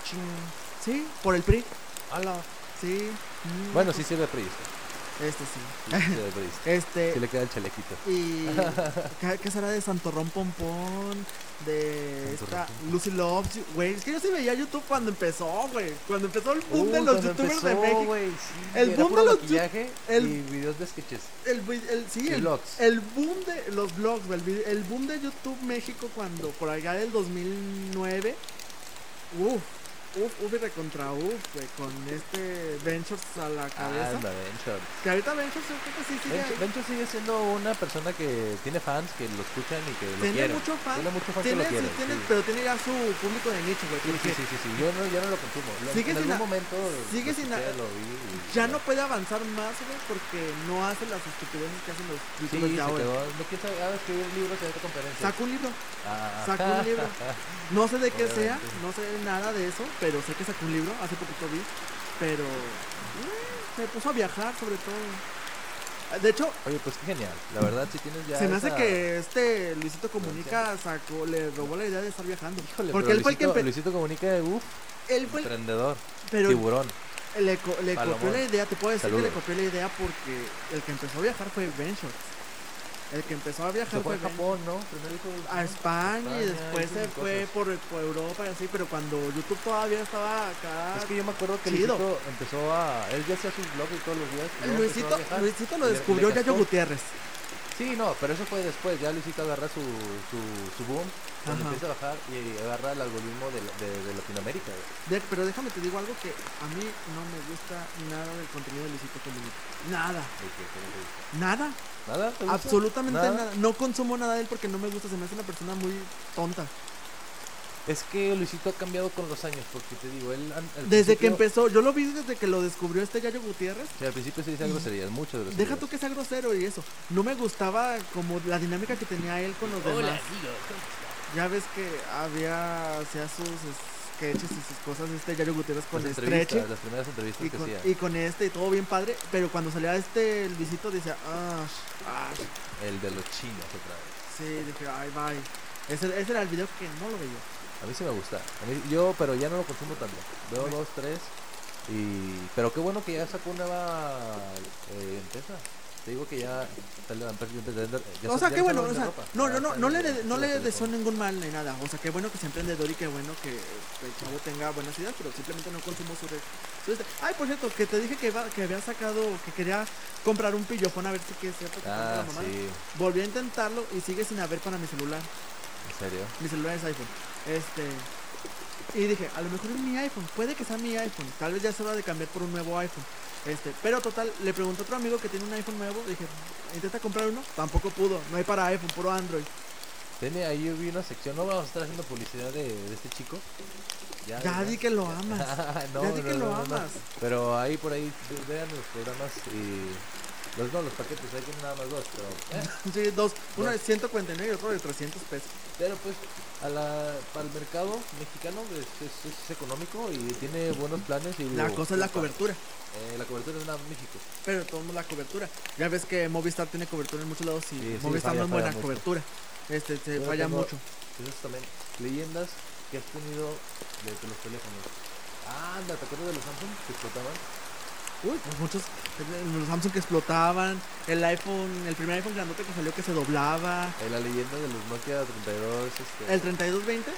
Sí, por el PRI. Ala. Sí. mm, Bueno, sí sirve priista. Este sí. Este. Sí le queda el chalequito. Y. [LAUGHS] ¿qué, será de Santorrón Pompón? De Santorrón esta Pompón. Lucy Loves You. Güey, es que yo sí veía YouTube cuando empezó, güey. Cuando empezó el boom Uh, de los youtubers de México. sí, El boom de los maquillaje el- y videos de sketches. El, el, sí, Y el, el boom de los vlogs, güey, el, el boom de YouTube México cuando por allá del 2009, uff, uff, uff y recontra uff, güey, con este Ventures a la cabeza. Anda, Venture. que ahorita Ventures yo creo que sí sigue Venture, ahí. Venture sigue siendo una persona que tiene fans que lo escuchan y que lo Tiene quieren. mucho fan, Tiene mucho fan que tiene, lo sí, quieren. tiene- sí. pero tiene ya su público de nicho, güey, Sí, sí, sí, sí, sí. Yo no, ya no lo consumo. Lo- Sigue en sin algún momento sigue lo sin escuché, lo vi y ya no puede avanzar más, güey, porque no hace las estupideces que hacen los Sí, youtubers se de ahora. quedó. No quiere saber, ah, escribir libros y hacer conferencias. Saca un libro, Ah. sacó un libro. [LAUGHS] No sé de qué sea, no sé nada de eso, pero sé que sacó un libro, hace poquito vi, pero eh, se puso a viajar sobre todo. De hecho, Oye, pues qué genial. La verdad, si tienes ya. se me hace que este Luisito Comunica sacó, le robó la idea de estar viajando. Híjole, porque él fue el que Luisito, empe- Luisito comunica, uff, él fue el- emprendedor, pero tiburón. le, co- le copió la idea, te puedo decir que le copió la idea porque el que empezó a viajar fue Venture. El que empezó a viajar fue a Japón, ¿no? Primero hizo a España y después se fue por, por Europa y así, pero cuando YouTube todavía estaba acá. Es que yo me acuerdo que. Luisito empezó a. Él ya hacía sus blogs todos los días. y Luisito, viajar. Luisito lo le- descubrió le Yayo. Gutiérrez. Sí, no, pero eso fue después. Ya Luisito agarra su, su, su boom. Empieza a bajar y agarra el algoritmo de, de, de Latinoamérica. De- pero déjame te digo algo que a mí no me gusta nada del contenido de Luisito Comunica. Nada, De no te gusta. nada, ¿Nada? ¿Te gusta? absolutamente ¿Nada? nada? No consumo nada de él porque no me gusta, se me hace una persona muy tonta. Es que Luisito ha cambiado con los años, porque te digo, él. al Desde que empezó, yo lo vi desde que lo descubrió este Yayo Gutiérrez. Sí, al principio sí decía groserías, muchas groserías. Deja tú que sea grosero y eso. No me gustaba como la dinámica que tenía él con los demás. Ya ves que había, hacía sus sketches y sus cosas este Yayo Gutiérrez con Las las primeras entrevistas Y que con, hacía. y con este y todo bien padre, pero cuando salía este el visito decía, ah, ah, El de los chinos otra vez. sí, dije, ay, bye. Ese, ese era el video que no lo veía. A mí sí me gusta. A mí, yo, pero ya no lo consumo tanto. Veo dos, tres. Y... Pero qué bueno que ya sacó nueva eh, empresa. Te digo que ya ya o se- sea, qué bueno, o sea, ropa. no, Ya no, no, no le, no le deseo ningún mal ni nada. O sea, qué bueno que sea emprendedor y qué bueno que el chavo tenga buenas ideas, pero simplemente no consumo su red. Ay, por cierto, que te dije que, iba- que había sacado, que quería comprar un pillofón a ver si que compra Ah, la mamá. sí, Volví a intentarlo y sigue sin haber para mi celular. en serio. Mi celular es iPhone. Este. Y dije, a lo mejor es mi iPhone, puede que sea mi iPhone. Tal vez ya es hora de cambiar por un nuevo iPhone. Este, pero total, le pregunté a otro amigo que tiene un iPhone nuevo. Dije, intenta comprar uno. Tampoco pudo. No hay para iPhone, puro Android. Tiene ahí vi una sección, no vamos a estar haciendo publicidad de, de este chico. Ya, Ya di que lo amas. [LAUGHS] no, Ya di no, que lo no, amas. Pero ahí por ahí ve- vean los programas y los no, los paquetes, hay que nada más dos, pero eh, [LAUGHS] Sí, dos. Uno Dos. de 149 y otro de 300 pesos. pero pues a la, para el mercado mexicano es, es- es económico y tiene buenos planes y La digo, cosa es la cobertura. eh, la cobertura es nada México. Pero tomamos la cobertura. Ya ves que Movistar tiene cobertura en muchos lados y Sí, sí, Movistar falla, no es buena mucho. cobertura. Este, se Yo falla mucho. Entonces también leyendas que has tenido de, de los teléfonos. Ah, anda, ¿te acuerdas de los Samsung que explotaban? Uy, pues muchos. Los Samsung que explotaban. El iPhone, el primer iPhone grandote que salió que se doblaba. Eh, la leyenda de los Nokia 32, este, El 3220. 3220.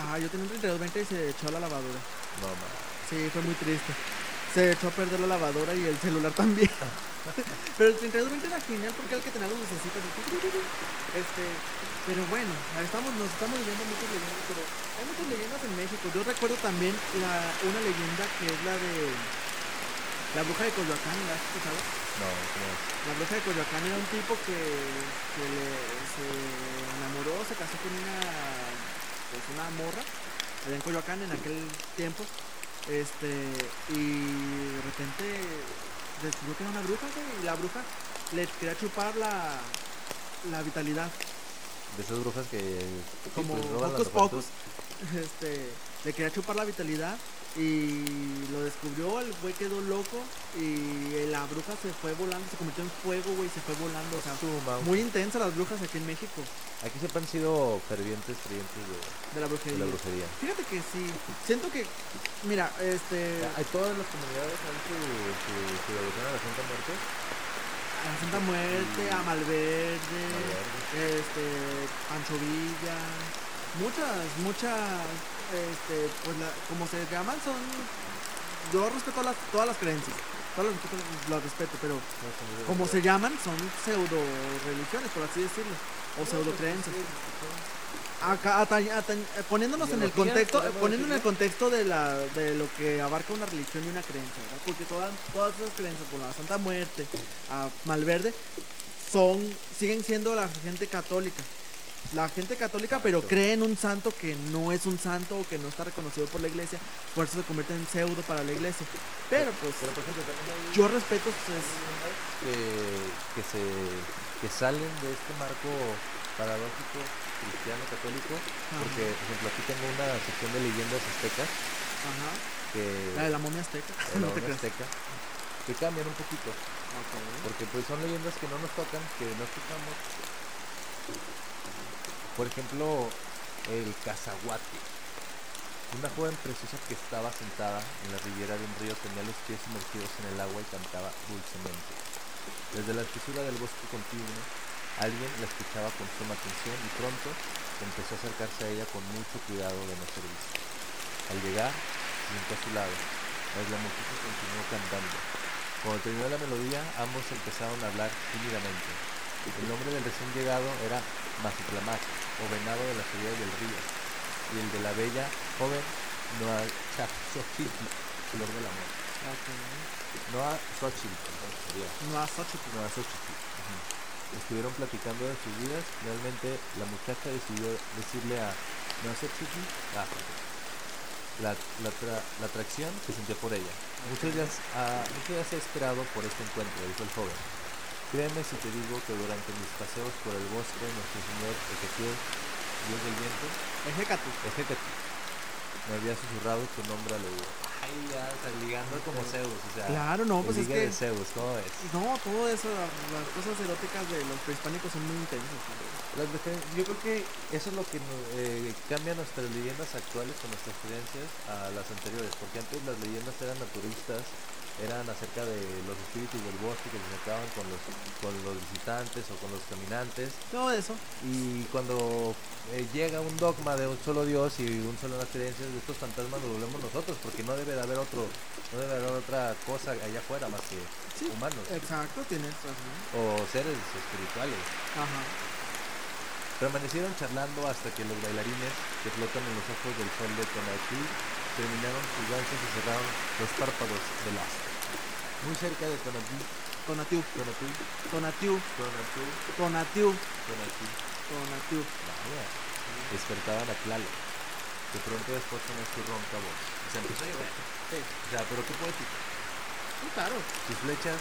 Ah, yo tenía un 3220 y se echó a la lavadora. No, man. Sí, fue muy triste. Se echó a perder la lavadora y el celular también. [LAUGHS] pero el 3220 era genial porque era el que tenía los lucecitos. Este, pero bueno, estamos, nos estamos viviendo muchas leyendas, pero hay muchas leyendas en México. Yo recuerdo también la, una leyenda que es la de la bruja de Coyoacán, ¿la has escuchado? No, ¿cómo es? La bruja de Coyoacán era un tipo que, que le- se enamoró, se casó con una, pues una morra allá en Coyoacán en aquel tiempo. Este, y de repente descubrió que era una bruja, güey, y la bruja le quería chupar la, la vitalidad. De esas brujas que sí, Como pues, roban juventud. Pocus. [LAUGHS] Este, le quería chupar la vitalidad y lo descubrió, el güey quedó loco y la bruja se fue volando, se convirtió en fuego, güey, se fue volando, o sea, muy intensas las brujas aquí en México Aquí siempre han sido fervientes creyentes de, de la de brujería. la brujería. Fíjate que sí, siento que, mira, este, Hay todas las comunidades han su, su, su devoción a la Santa Muerte. a la Santa Muerte, a Malverde, Malverde. este, Pancho Villa, muchas, muchas, este, pues la- como se llaman son, yo respeto las, todas las creencias, todas las respeto, las respeto, pero como se llaman son pseudo religiones, por así decirlo, o pseudo creencias. Acá, poniéndonos en el contexto, poniendo en el contexto de la de lo que abarca una religión y una creencia, ¿verdad? Porque todas, todas esas creencias, por la Santa Muerte, a Malverde, son, siguen siendo la gente católica. La gente católica, pero cree en un santo que no es un santo o que no está reconocido por la iglesia, por eso se convierte en pseudo para la iglesia. Pero pues, Pero por ejemplo, también hay yo respeto pues, que, que se que salen de este marco paradójico cristiano católico porque por ejemplo aquí tengo una sección de leyendas aztecas ajá, que la de la momia azteca. [LAUGHS] la no creas. azteca que cambian un poquito porque pues son leyendas que no nos tocan que no escuchamos por ejemplo el cazahuate una joven preciosa que estaba sentada en la ribera de un río tenía los pies sumergidos en el agua y cantaba dulcemente. Desde la espesura del bosque continuo, alguien la escuchaba con suma atención y pronto empezó a acercarse a ella con mucho cuidado de no ser vista. Al llegar, se sentó a su lado, la muchacha continuó cantando. Cuando terminó la melodía, ambos empezaron a hablar tímidamente. El nombre del recién llegado era Mazatlamac, o venado de las orillas del río, y el de la bella joven Noa Xochitl, flor del amor. Ok. Noa Xochitl, perdón, sería. Xochitl. Noa Xochitl. Estuvieron platicando de sus vidas. Finalmente, la muchacha decidió decirle a Noa Xochitl ah, la, la, tra- la atracción que sentía por ella. Muchos días, ah, muchos días he esperado por este encuentro, dijo el joven. Créeme si te digo que durante mis paseos por el bosque, nuestro señor Ezequiel, Dios del viento, Ejecatu. Ejecati, me había susurrado tu nombre al oído. Ay, ya, o sea, ligando como Zeus, o sea. Claro, no, el pues es que. de Zeus, ¿cómo ves? No, todo eso, las cosas eróticas de los prehispánicos son muy intensas. defe- yo creo que eso es lo que no- eh, cambia nuestras leyendas actuales con nuestras creencias a las anteriores, porque antes las leyendas eran naturistas, eran acerca de los espíritus del bosque que se acercaban con los, con los visitantes o con los caminantes. Todo eso. Y cuando eh, llega un dogma de un solo Dios y un solo las creencias de estos fantasmas lo volvemos nosotros, porque no debe de haber otro, no debe de haber otra cosa allá afuera más que Sí, humanos Exacto, tienes razón. o seres espirituales. Ajá. Permanecieron charlando hasta que los bailarines que flotan en los ojos del sol de Tonatiuh terminaron sus danzas y cerraron los párpados del astro. Muy cerca de Tonatiuh, Tonatiu, Tonatiuh, Tonatiu, Tonatiuh, Tonatiu, Tonatiuh, Tonatiu. vaya, despertaban a Tlaloc, que pronto después con su ronca voz. Empezó a llover. Sí, O sea, pero qué poético. sí, claro. Sus flechas,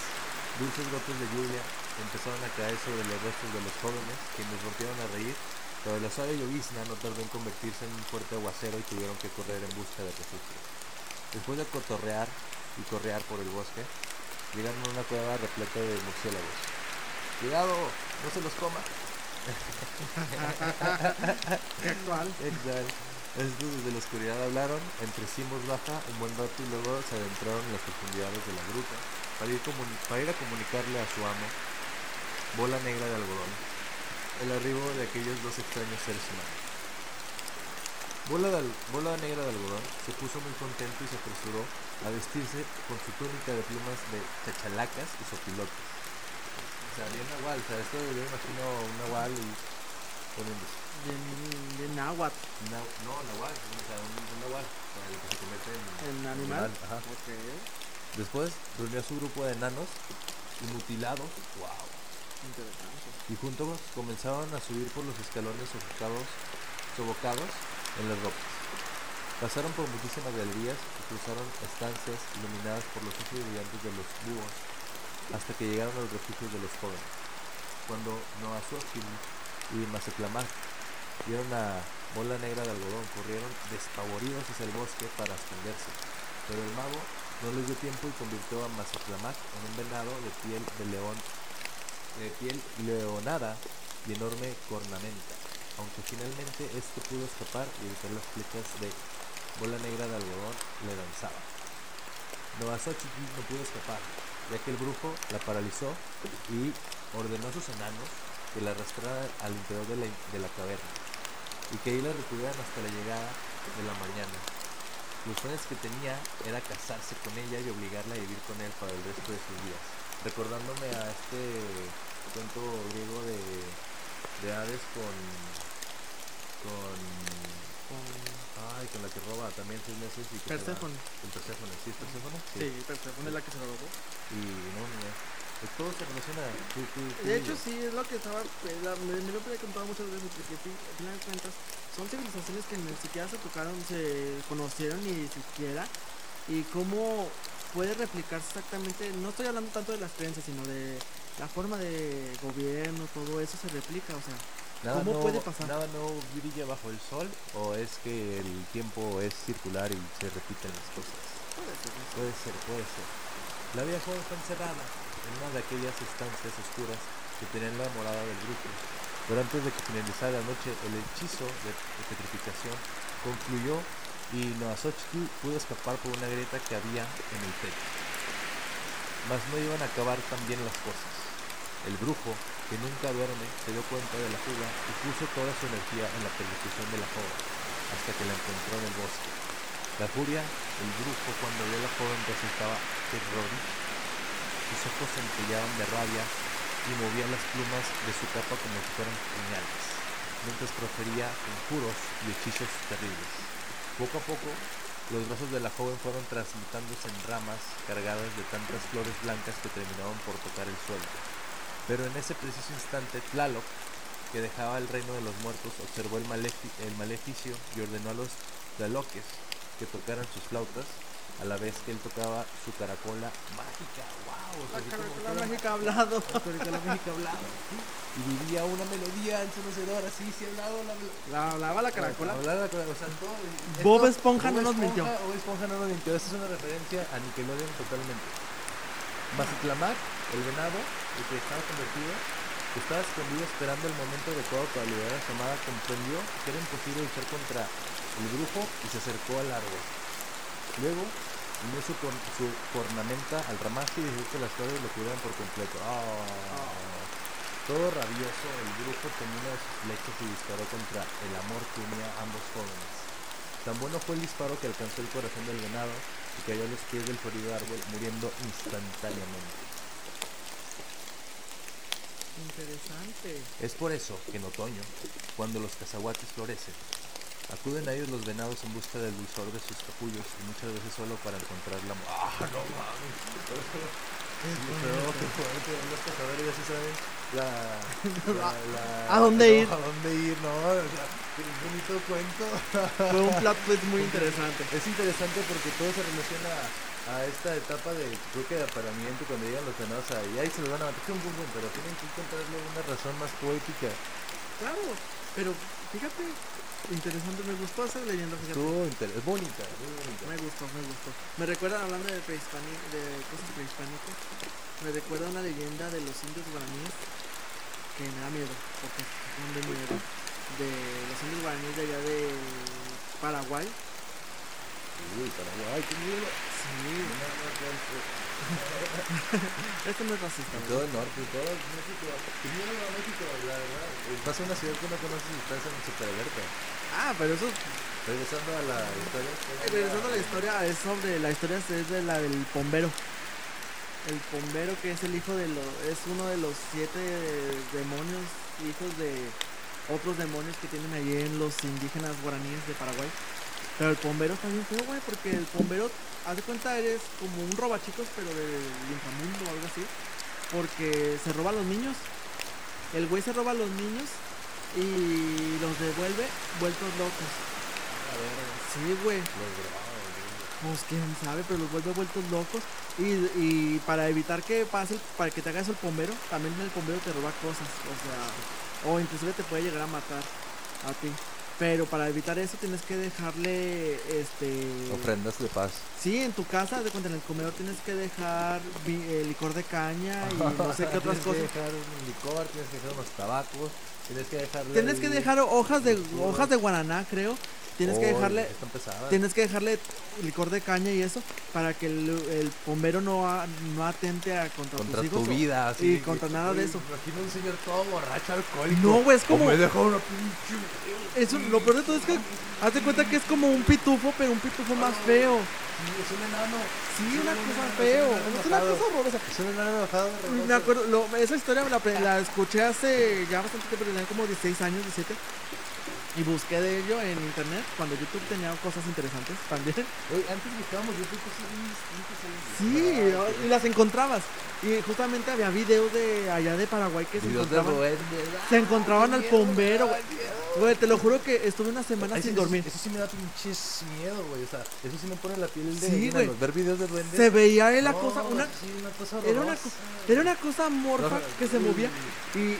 dulces gotas de lluvia, empezaron a caer sobre los rostros de los jóvenes, quienes rompieron a reír, pero la suave llovizna no tardó en convertirse en un fuerte aguacero y tuvieron que correr en busca de refugio. Después de cotorrear y correar por el bosque, llegaron a una cueva repleta de murciélagos. ¡Cuidado! ¡No se los coma! Actual. Exacto. Estos desde la oscuridad hablaron, entre sí baja un buen rato y luego se adentraron en las profundidades de la gruta para ir, comuni- para ir a comunicarle a su amo, bola negra de algodón, el arribo de aquellos dos extraños seres humanos. Bola, de al- bola negra de algodón se puso muy contento y se apresuró a vestirse con su túnica de plumas de chachalacas y sopilotes. O sea, bien nahual, o sea, esto yo imagino un nahual y poniéndose. De, de náhuatl. Na- no, nahual, o sea, un, un nahual, o sea, el que se convierte en, ¿En animal? ajá. Ok. Después reunió a su grupo de enanos y mutilados, wow, Interesante. y juntos comenzaron a subir por los escalones sofocados, sobocados en las rocas. Pasaron por muchísimas galerías y cruzaron estancias iluminadas por los ojos brillantes de los búhos hasta que llegaron a los refugios de los jóvenes. Cuando Noazuachil y Mazaclamac vieron a Bola Negra de Algodón, corrieron despavoridos hacia el bosque para esconderse, pero el mago no les dio tiempo y convirtió a Mazaclamac en un venado de piel de león, de piel leonada y enorme cornamenta, aunque finalmente este pudo escapar y evitar las flechas de Bola Negra de Algodón le lanzaban. Noazochitl no pudo escapar, ya que el brujo la paralizó y ordenó a sus enanos que la arrastraran al interior de la, de la caverna y que ahí la retuvieran hasta la llegada de la mañana. Los planes que tenía era casarse con ella y obligarla a vivir con él para el resto de sus días, recordándome a este cuento griego de, de Hades con con ay con la que roba también seis meses y que con Perséfone, ¿sí es Perséfone? Sí, Perséfone es la que se lo robó. Y no, niña, pues todo se relaciona. Tú, tú, tú De y hecho, sí, es lo que estaba. eh, la- me, me lo he contado muchas veces, porque al final de cuentas son civilizaciones que ni siquiera se tocaron, se conocieron ni siquiera. Y cómo puede replicarse exactamente. No estoy hablando tanto de las creencias, sino de la forma de gobierno, todo eso se replica. O sea, Nada ¿cómo no, puede pasar? Nada no brilla bajo el sol, o es que el tiempo es circular y se repiten las cosas. puede ser. Puede ser, puede ser. La vieja joven fue encerrada en una de aquellas estancias oscuras que tenían la morada del grupo. Pero antes de que finalizara la noche, el hechizo de, de petrificación concluyó y Noazochitl pudo escapar por una grieta que había en el techo. Mas no iban a acabar tan bien las cosas. El brujo, que nunca duerme, se dio cuenta de la fuga y puso toda su energía en la persecución de la joven, hasta que la encontró en el bosque. La furia, el brujo, cuando vio a la joven resultaba terrorífica. Sus ojos centellaban de rabia y movía las plumas de su capa como si fueran puñales, mientras profería conjuros y hechizos terribles. Poco a poco, los brazos de la joven fueron transmutándose en ramas cargadas de tantas flores blancas que terminaban por tocar el suelo. Pero en ese preciso instante, Tlaloc, que dejaba el reino de los muertos, observó el, malefi- el maleficio y ordenó a los Tlaloques que tocaran sus flautas, a la vez que él tocaba su caracola mágica. ¡Wow! La caracola mágica ha hablado. la caracola mágica hablaba. Y vivía una melodía ensonecedora, así, sí hablaba la. La hablaba la caracola. Hablaba la caracola, o sea, todo- Bob esto- Esponja no Bob nos mintió. Esponja- Bob Esponja no nos mintió. Esta es una referencia a Nickelodeon totalmente. Mazatlamac, el venado, el que estaba convertido, estaba escondido esperando el momento adecuado para liberar a su amada, comprendió que era imposible luchar contra el brujo y se acercó al árbol. Luego unió su, cor- su cornamenta al ramaje y dejó que las flores lo cubrieran por completo. Ah. Todo rabioso, el brujo tomó una de sus flechas y disparó contra el amor que unía a ambos jóvenes. Tan bueno fue el disparo que alcanzó el corazón del venado y cayó a los pies del florido árbol, muriendo instantáneamente. Interesante. Es por eso que en otoño, cuando los cazahuates florecen, acuden a ellos los venados en busca del dulzor de sus capullos y muchas veces solo para encontrar la... ¡Ah, no mames! Pero que fuerte, los cazadores ya se saben la, [LAUGHS] la, la- ¿A dónde no, ir? A dónde ir, no, o sea, qué bonito cuento. Fue un plot twist muy [LAUGHS] interesante. Es interesante porque todo se relaciona a, esta etapa de, creo que de apareamiento cuando llegan los venados ahí, ahí se los van a matar, pum, pum, pum, pero tienen que encontrarle una razón más poética. Claro, pero fíjate, interesante, me gustó esa leyenda, fíjate. Estuvo es bonita, muy bonita. Me gustó, me gustó. Me recuerda, hablando de, de cosas prehispánicas, me recuerda una leyenda de los indios guaraníes que me da miedo, porque son de miedo. De los indios guaraníes de allá de Paraguay. Uy, Paraguay, qué miedo. [LAUGHS] Esto no es racista. Todo el norte, todo México. Miedo a México, la verdad. Eh, Vas a una ciudad que no conoces y estás en super alerta. Ah, pero eso, Regresando a la historia. eh, regresando a la historia, es sobre, la historia es de la del pombero. El pombero que es el hijo de los, es uno de los siete demonios, hijos de otros demonios que tienen allí en los indígenas guaraníes de Paraguay. Pero el pombero está bien feo, güey, porque el pombero, haz de cuenta, eres como un robachicos, pero del inframundo o algo así. Porque se roba a los niños. El güey se roba a los niños y los devuelve vueltos locos. A ver, Sí, güey. los Pues quién sabe, pero los vuelve vueltos locos. Y, y para evitar que pase, para que te hagas el pombero, también el pombero te roba cosas. O sea, o inclusive te puede llegar a matar a ti. Pero para evitar eso tienes que dejarle, este... Ofrendas de paz. Sí, en tu casa, de cuenta en el comedor tienes que dejar eh, licor de caña y no [LAUGHS] sé qué otras Tienes cosas. que dejar un licor, tienes que dejar unos tabacos, tienes que dejarle. Tienes que dejar hojas de hojas de guaraná, creo. Tienes que dejarle. Tienes que dejarle licor de caña y eso para que el, el bombero no, a- no atente a contra, contra tus tu hijos. vida. así y de contra nada de "Uy, eso". Imagino un señor todo borracho, alcohólico. No, güey, es como- me dejó una pinche. Eso, lo peor de todo es que hazte cuenta que es como un pitufo, pero un pitufo más feo. Sí, es un enano. Sí, una un cosa feo. es una cosa horrorosa. Es un enano enojado. de Me acuerdo, lo- esa historia la, la escuché hace ya bastante tiempo, tenía como 16 años, 17. Y busqué de ello en internet cuando YouTube tenía cosas interesantes también. Oye, antes buscábamos YouTube cosas bien distintas. ¿eh? Sí, Ah, y las encontrabas. Y justamente había videos de allá de Paraguay que se encontraban. Se encontraban al me güey. te lo juro que estuve una semana Ay, sin dormir. Eso, sí me da pinches miedo, güey. O sea, eso sí me pone la piel de. Ver videos de duendes. Se veía la No, cosa, una, sí, una cosa era una, era una cosa morfa No, que se movía y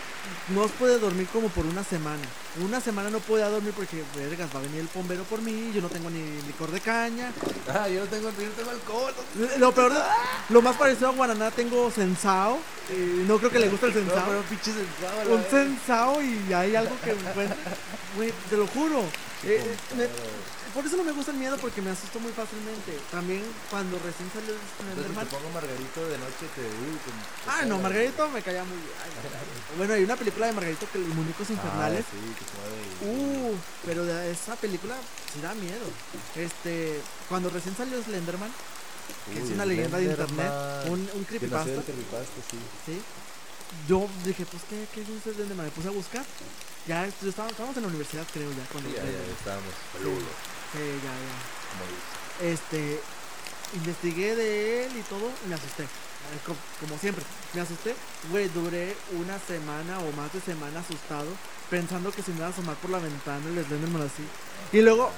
no os puede dormir como por una semana. Una semana no podía dormir porque, vergas, va a venir el bombero por mí, yo no tengo ni licor de caña. Ah, yo no tengo, yo no tengo alcohol. no- Lo peor, lo más parecido a Guaraná tengo sensao, no creo que le guste el No, sensao. pero un sensao y hay algo que. Güey, te lo juro. Eh, por eso no me gusta el miedo porque me asusto muy fácilmente. También cuando recién salió si Slenderman. te pongo Margarito de noche, te. Uy, te- te Ah, no, Margarito me caía muy bien. Ay, no. Bueno, hay una película de Margarito que los muñecos infernales. Ah, sí, que y- Uh, pero de esa película sí da miedo. Este, cuando recién salió Slenderman, que es una leyenda de internet, un, un creepypasta, sí. ¿sí? Yo dije, pues, ¿qué, qué es un Slenderman? Me puse a buscar. Ya, estábamos en la universidad, creo, ya, cuando Sí, ya, ya, estábamos Sí, peludos, sí, ya. Este, investigué de él y todo y me asusté. Eh, co- Como siempre, me asusté. Güey, duré una semana o más de semana asustado, pensando que se me iba a asomar por la ventana el Slenderman así. Y luego,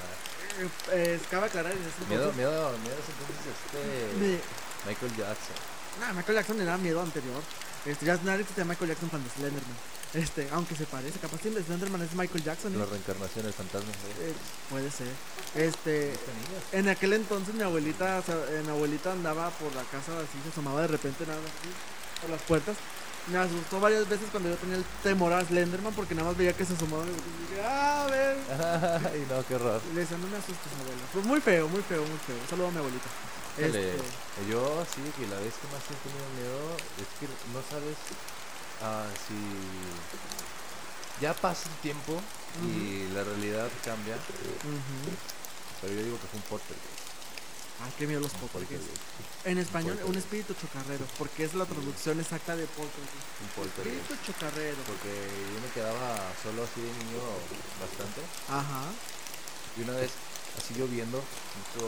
eh, eh, cabe aclarar en ese Miedo, miedo, miedo es entonces este. me- Michael Jackson. nah, Michael Jackson daba miedo anterior. Este, ya nadie existe Michael Jackson cuando Slenderman. Este, aunque se parece, capaz que Slenderman es Michael Jackson. ¿eh? La reencarnación del fantasma. ¿eh? Eh, puede ser. Este. En aquel entonces mi abuelita, o sea, eh, mi abuelita andaba por la casa así, se asomaba de repente nada más así, por las puertas. Me asustó varias veces cuando yo tenía el temor a Slenderman porque nada más veía que se asomaba y dije, ah, a ver. [LAUGHS] Ay, no, qué horror. Y le decía, no me asustes, abuela. Fue muy feo, muy feo, muy feo. Un saludo a mi abuelita. Este- yo sí que la vez que más he tenido miedo es que no sabes ah, si ya pasa el tiempo y la realidad cambia, pero yo digo que fue un poltergeist. Ay, qué miedo los poltergeist. En español, un espíritu chocarrero, porque es la traducción exacta de poltergeist. Un poltergeist. Espíritu chocarrero. Porque yo me quedaba solo así de niño bastante. Ajá. Y una vez así lloviendo, mucho,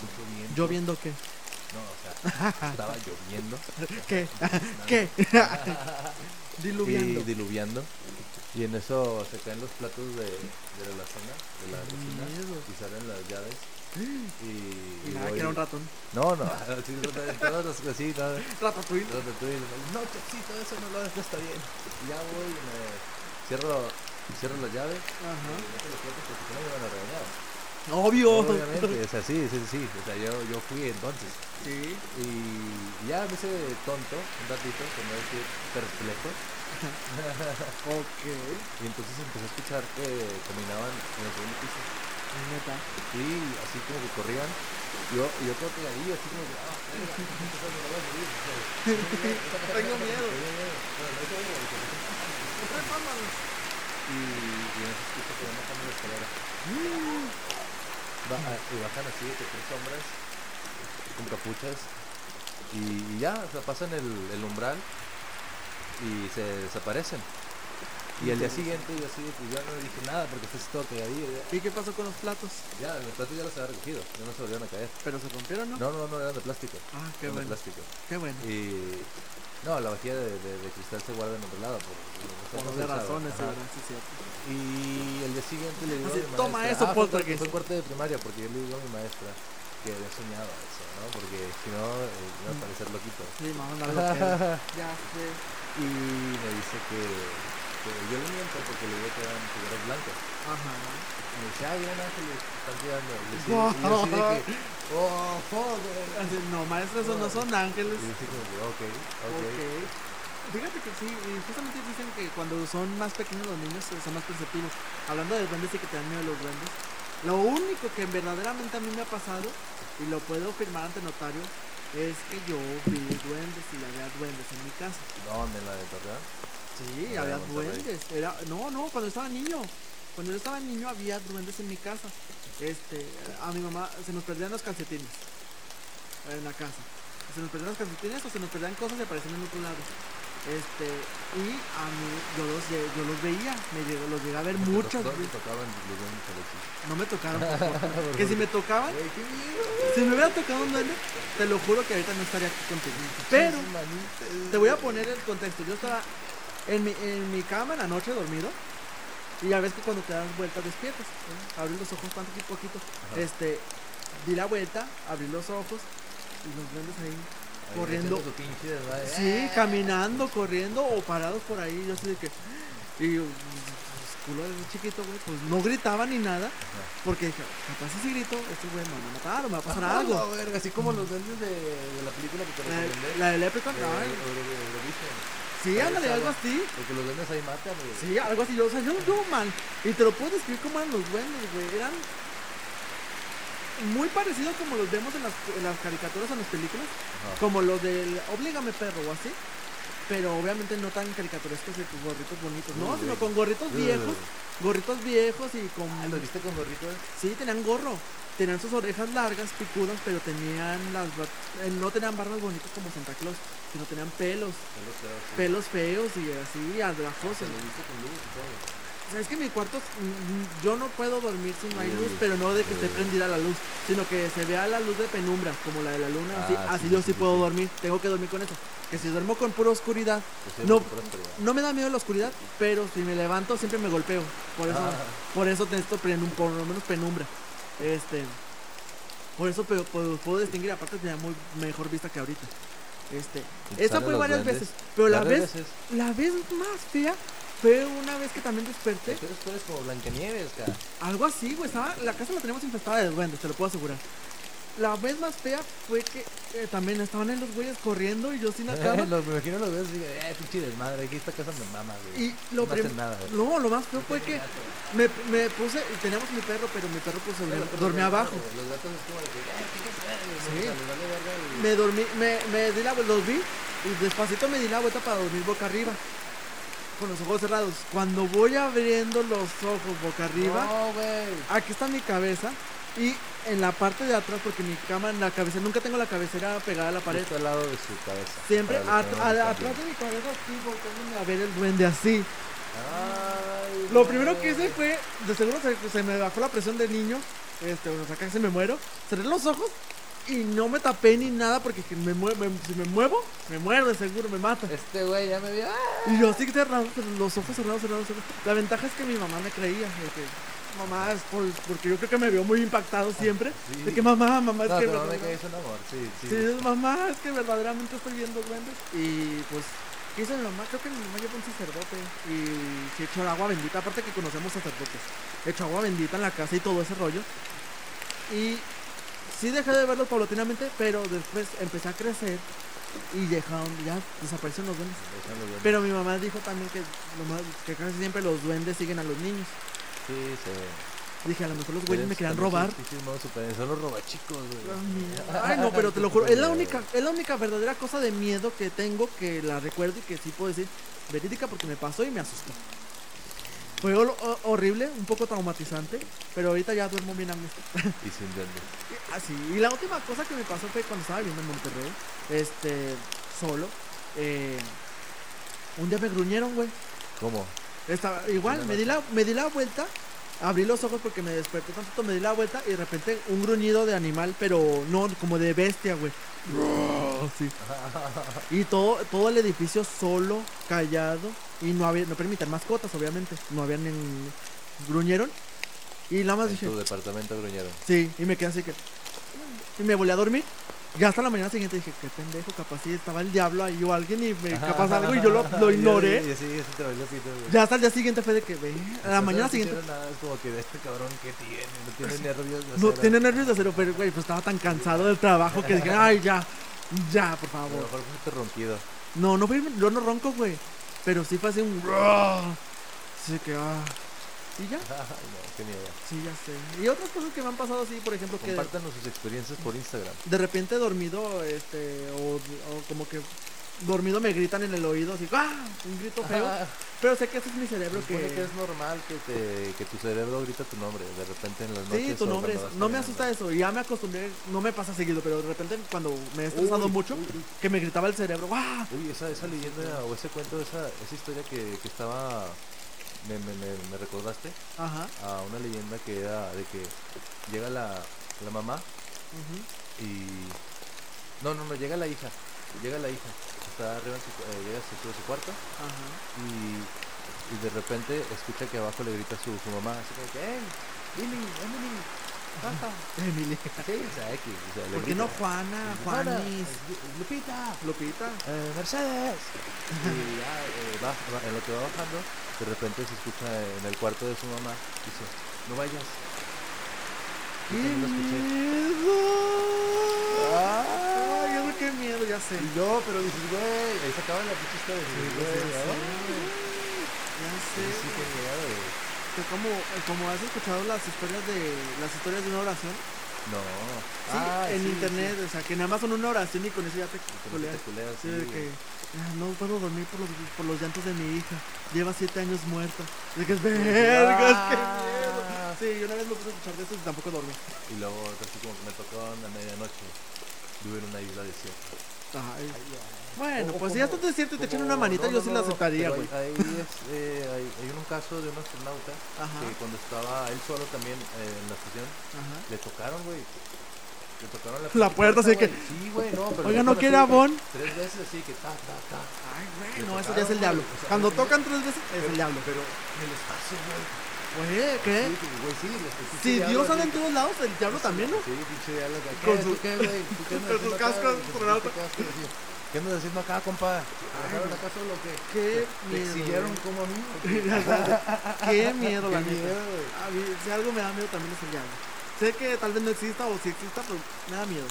mucho viento. ¿Lloviendo qué? No, o sea, [LAUGHS] estaba lloviendo. ¿Qué? [LAUGHS] ¿Qué? [LAUGHS] Diluviando. Y diluviando. Y en eso se caen los platos de, de la zona, de la cocina. Y salen las llaves. Y, Y nada, voy- que era un ratón. No, no, así, todas las nada. Ratatouille. Ratatouille, No, Chocito, eso no lo no está bien. Y ya voy y me cierro, cierro las llaves. Ajá. Y meto los platos porque si no me van a regañar. Obvio. Obviamente, o sea, sí, sí, sí. O sea, yo, yo fui entonces. Sí. Y ya me hice tonto un ratito, como decir, perplejo. Ok. Y entonces empecé a escuchar que caminaban en el segundo piso. Neta. Sí, así como que corrían. Yo, yo todo pegadillo, así como que, ah, venga, [LAUGHS] me voy a morir. [LAUGHS] Tengo miedo. Tengo miedo. Bueno, miedo, porque- Y, y en eso escucho que van bajando la escalera. Y bajan así, que tres hombres con capuchas. Y, ya, pasan el umbral y se desaparecen. Y al día siguiente yo así, pues ya no dije nada porque estás todo pegadillo. Ya, ¿Y qué pasó con los platos? ya los platos ya los había recogido, ya no se volvieron a caer. ¿Pero se rompieron, no? No, no, no, eran de plástico. Ah, qué eran de bueno. plástico. Qué bueno. Y no, la vajilla de, de- de cristal se guarda en otro lado. Por, Por no sabe. razones, sí. Sí, cierto. Y el día siguiente le digo Así, a mi "Toma maestra, eso, ah, fue, poltergeist". fue cuarto de primaria, porque yo le digo a mi maestra que había soñado eso, ¿no? Porque si no, eh, iba a parecer loquito. Sí, me van a dar lo que Ya sé. Y me dice que, yo le miento porque le digo que eran figuras blancas. Ajá. Y me dice, ay, eran ángeles, están cuidando. Y yo así, y yo así de que, oh, joder. Así, no, maestro, esos no son ángeles. Y yo así como que, ok, ok. Ok. Fíjate que sí, y justamente dicen que cuando son más pequeños los niños eh, son más perceptivos. Hablando de duendes y que te dan miedo los duendes. Lo único que verdaderamente a mí me ha pasado, y lo puedo firmar ante notario, es que yo vi duendes y había duendes en mi casa. ¿Dónde? ¿En la de Torreón? Sí, había duendes. Era, no, no, cuando estaba niño. Cuando yo estaba niño había duendes en mi casa. Este, a mi mamá se nos perdían los calcetines en la casa. Se nos perdían los calcetines o se nos perdían cosas y aparecían en otro lado. Este, y a mí, yo los, yo los veía, me llegó, los llegué a ver muchas ¿Dónde veces. No me tocaron, [LAUGHS] que si me tocaban, si me hubiera tocado un duende, te lo juro que ahorita no estaría aquí contigo. Pero, te voy a poner el contexto. Yo estaba en mi, en mi cama en la noche dormido. Y ya ves que cuando te das vuelta despiertas. ¿no? Abrí los ojos tanto poquito. Ajá. Este, di la vuelta, abrí los ojos y los duendes ahí corriendo. pinche. Sí, caminando, corriendo o parados por ahí. Yo de que. Y pues, culo de chiquito, güey, pues no gritaba ni nada. Porque dije, capaz si grito, este güey me va a matar o me va a pasar Ah, algo. la verga, así como los duendes de, de la película que te La, recomendé. la de Leprechaun, de sí, ándale, algo así. Porque los duendes ahí matan, güey. Sí, algo así. Yo, o sea, yo, yo, man. Y te lo puedo describir como eran los duendes, güey. Eran muy parecidos como los vemos en las, en las caricaturas o en las películas. Ajá. Como los del Oblígame perro o así. Pero obviamente no tan caricaturescos de tus gorritos bonitos. No, sino con gorritos viejos. Gorritos viejos y con. Ah, ¿Lo viste con gorritos? Sí, tenían gorro. Tenían sus orejas largas, picudas, pero tenían las. eh, No tenían barbas bonitas como Santa Claus, sino tenían pelos. Yo los creo, sí. Pelos feos y así, andrajosos. O sea, es que mi cuarto, mm, yo no puedo dormir si no hay luz, pero no de que esté prendida la luz, sino que se vea la luz de penumbra, como la de la luna, así, Ah, así sí, yo sí, puedo sí. dormir, tengo que dormir con eso. Que si duermo con pura oscuridad, Pues No. oscuridad. no me da miedo la oscuridad, pero si me levanto siempre me golpeo. Por eso, Ah. por eso necesito por lo menos penumbra. Este, por eso pero, puedo, puedo distinguir, aparte tenía muy mejor vista que ahorita. Este, salen fue varias duendes. veces, pero la Varias vez, veces. la vez más fea fue una vez que también desperté. Entonces tú eres como Blancanieves, cara. Algo así, güey. Estaba, la casa la tenemos infestada de duendes, te lo puedo asegurar. la vez más fea fue que eh, también estaban en los güeyes corriendo y yo sin la [LAUGHS] cama. los, me imagino los ves y digo, eh, pinche desmadre, aquí está casa mi mamá, güey. Y lo no prim- hacen nada, güey. No, lo más feo fue que me, me puse, y teníamos mi perro, pero mi perro pues Pero, pero dormía los abajo. Los gatos es como de que, eh. Sí. Me dormí, me, me di la vuelta, los vi y despacito me di la vuelta para dormir boca arriba. Con los ojos cerrados. Cuando voy abriendo los ojos boca arriba, No, güey. aquí está mi cabeza y en la parte de atrás, porque mi cama en la cabeza, nunca tengo la cabecera pegada a la pared. Justo al lado de su cabeza. Siempre a- atrás de mi cabeza, así, volteándome a ver el duende así. Ay, Lo primero que hice fue, de seguro se, se me bajó la presión de niño, este, o sea, casi me muero, cerré los ojos y no me tapé ni nada porque que me mue- me- si me muevo, me muero de seguro, me mata. Este güey ya me vio. ¡ah! Y yo así cerrado, los ojos cerrados, cerrados, cerrados. La ventaja es que mi mamá me creía, de que mamá es por- porque yo creo que me vio muy impactado siempre, Sí. de que mamá, mamá es No, que mamá me caes un amor, sí, sí. Sí, mamá, es que verdaderamente estoy viendo duendes. Y pues, ¿qué hizo mi mamá? Creo que mi mamá llevó un sacerdote y se echó agua bendita. Aparte que conocemos sacerdotes, echó agua bendita en la casa y todo ese rollo. Y sí dejé de verlos paulatinamente, pero después empecé a crecer y dejaron, ya desaparecieron los duendes. Pero mi mamá dijo también que, lo más- que casi siempre los duendes siguen a los niños. Sí, sí. Dije, a lo mejor los güeyes me querían robar. super- Son los robachicos, güey. Ay, no, pero te lo juro, es la única, es la única verdadera cosa de miedo que tengo que la recuerdo y que sí puedo decir verídica porque me pasó y me asustó. Fue hor- ho- horrible, un poco traumatizante, pero ahorita ya duermo bien a gusto. [LAUGHS] Y sin duende. Así, y la última cosa que me pasó fue cuando estaba viviendo en Monterrey, este, solo, eh, un día me gruñeron, güey. ¿Cómo? Estaba, igual, me di, la, me di la vuelta, abrí los ojos porque me desperté tanto, me di la vuelta y de repente un gruñido de animal, pero no como de bestia, güey. Sí. Y todo, todo el edificio solo, callado, y no había, no permiten mascotas, obviamente. No habían en, gruñeron. Y nada más En dije, tu departamento gruñeron. sí, y me quedé así que. Y me volví a dormir. Ya hasta la mañana siguiente dije, qué pendejo, capaz si estaba el diablo ahí o alguien y me capaz algo y yo lo, lo ignoré. [LAUGHS] Sí, sí, te pito. Ya hasta el día siguiente fue de que, ve, a la mañana no siguiente. nada, es como que de este cabrón que tiene, no tiene nervios de No acero. tiene nervios de acero, pero güey, pues estaba tan cansado del trabajo que dije, ay, ya, ya, por A lo favor. mejor fuiste ronquido. No, no fue, yo no ronco, güey. Pero sí fue así un. Así que, ah. Y ya, [LAUGHS] qué miedo. sí, ya sé. Y otras cosas que me han pasado así, por ejemplo, que Compártanos sus experiencias por Instagram. de repente dormido, este, o, o como que dormido me gritan en el oído, así, ¡ah! Un grito feo. Ajá. Pero sé que ese es mi cerebro que. que es normal que, te, que tu cerebro grita tu nombre de repente en las noches. Sí, tu nombre es. No me asusta eso. Ya me acostumbré. No me pasa seguido, pero de repente cuando me he estresado Uy, mucho, uy. que me gritaba el cerebro, ¡ah! Uy, esa, esa leyenda o ese cuento, esa, esa historia que, que estaba. Me, me, me, me recordaste Ajá. a una leyenda que era de que llega la, la mamá y. No, no, no, llega la hija. Llega la hija. Está arriba, en su, eh, llega a su, cuarto Ajá. y, y de repente escucha que abajo le grita su, su mamá, así como que. Lili, Emily, jaja". Emily. Sí, o sea, X, o sea, ¿Por qué no. Juana? Juanis. Lupita, Lupita. eh, Mercedes. [LAUGHS] Y ya eh, va, va- en lo que va bajando, de repente se escucha en el cuarto de su mamá, dice, no vayas. ¡Qué Yo también lo escuché. miedo! Ay, yo qué miedo, ya sé. Y yo, pero dices, güey, ahí se acaba la pinche historia. dices, pues, güey, ya sé. Sí, sí, como, como has escuchado las historias de las historias de una oración, No. sí, Ah, en sí, internet, sí. o sea, que nada más son una oración y con eso ya te culeas. Sí, de que "Ah, no puedo dormir por los, por los llantos de mi hija. Lleva siete años muerta. De que es vergas, qué miedo. Ah. Sí, yo una vez me puse a escuchar de eso y tampoco dormí. Y luego, así como que me tocó en la medianoche, vivo en una isla desierta. Ay. Bueno, o pues si estás desierto y te echan una manita, no, yo no, sí la aceptaría, güey. Ahí, ahí es, eh, hay, hay un caso de un astronauta Ajá, que cuando estaba él solo también eh, en la estación, ajá. le tocaron, güey. Le tocaron la, La puerta, así que-. Sí, güey, no, pero. Oiga, ¿no quiere abón? Tres veces así que ta, ta, ta. Ay, güey, no, eso ya es el diablo. Cuando tocan tres veces, es el diablo. Pero en el espacio, güey. Güey, ¿qué? Sí, que, güey, sí, pinche Si Dios anda en que- todos lados, el diablo también, ¿no? Sí, pinche diablo. Con su- ¿Tú qué, con sus cascos astronauta. ¿Qué andas haciendo acá, compa? ¿Te dejaron acá solo o qué? Qué ¿Te miedo. exigieron como a mí? [LAUGHS] Qué miedo, la neta. si algo me da miedo también es el diablo. sé que tal vez no exista o si exista, pero me da miedo.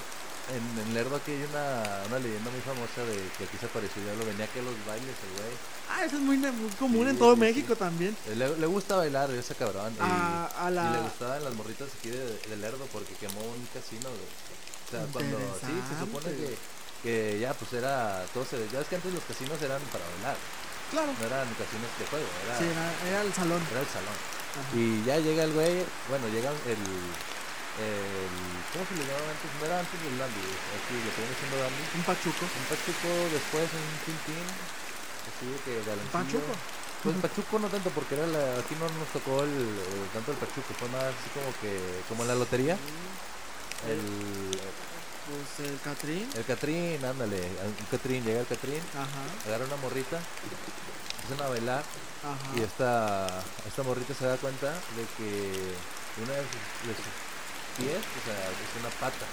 En, en Lerdo aquí hay una, una leyenda muy famosa de que aquí se apareció ya lo venía aquí a los bailes el güey. Ah, eso es muy, común Sí, en todo sí, México sí. también. Eh, Le, le gusta bailar ese cabrón. y- A- a la- Y le gustaban las morritas aquí de, de Lerdo porque quemó un casino. güey. O sea, cuando. Sí, se supone que, ya pues era. Todo se, ya es que antes los casinos eran para bailar. Claro. No eran casinos de juego. Era, Sí, era, era el salón. era el salón. Ajá. Y ya llega el güey. Bueno, llega el. el ¿Cómo se le llamaba antes? No era antes del Dandy. Aquí le siguen diciendo Dandy. Un pachuco. Un Pachuco, después un Tintín. Así de que galoncillo. Pachuco. Pues Pachuco no tanto porque era la, aquí no nos tocó el, el- tanto el Pachuco, fue más así como que como en la lotería. El, Pues el Catrín. el Catrín, ándale, un Catrín, llega el Catrín, Ajá. agarra una morrita, empiezan a bailar Ajá. y esta, esta morrita se da cuenta de que una de sus, de sus pies, o sea, es una pata,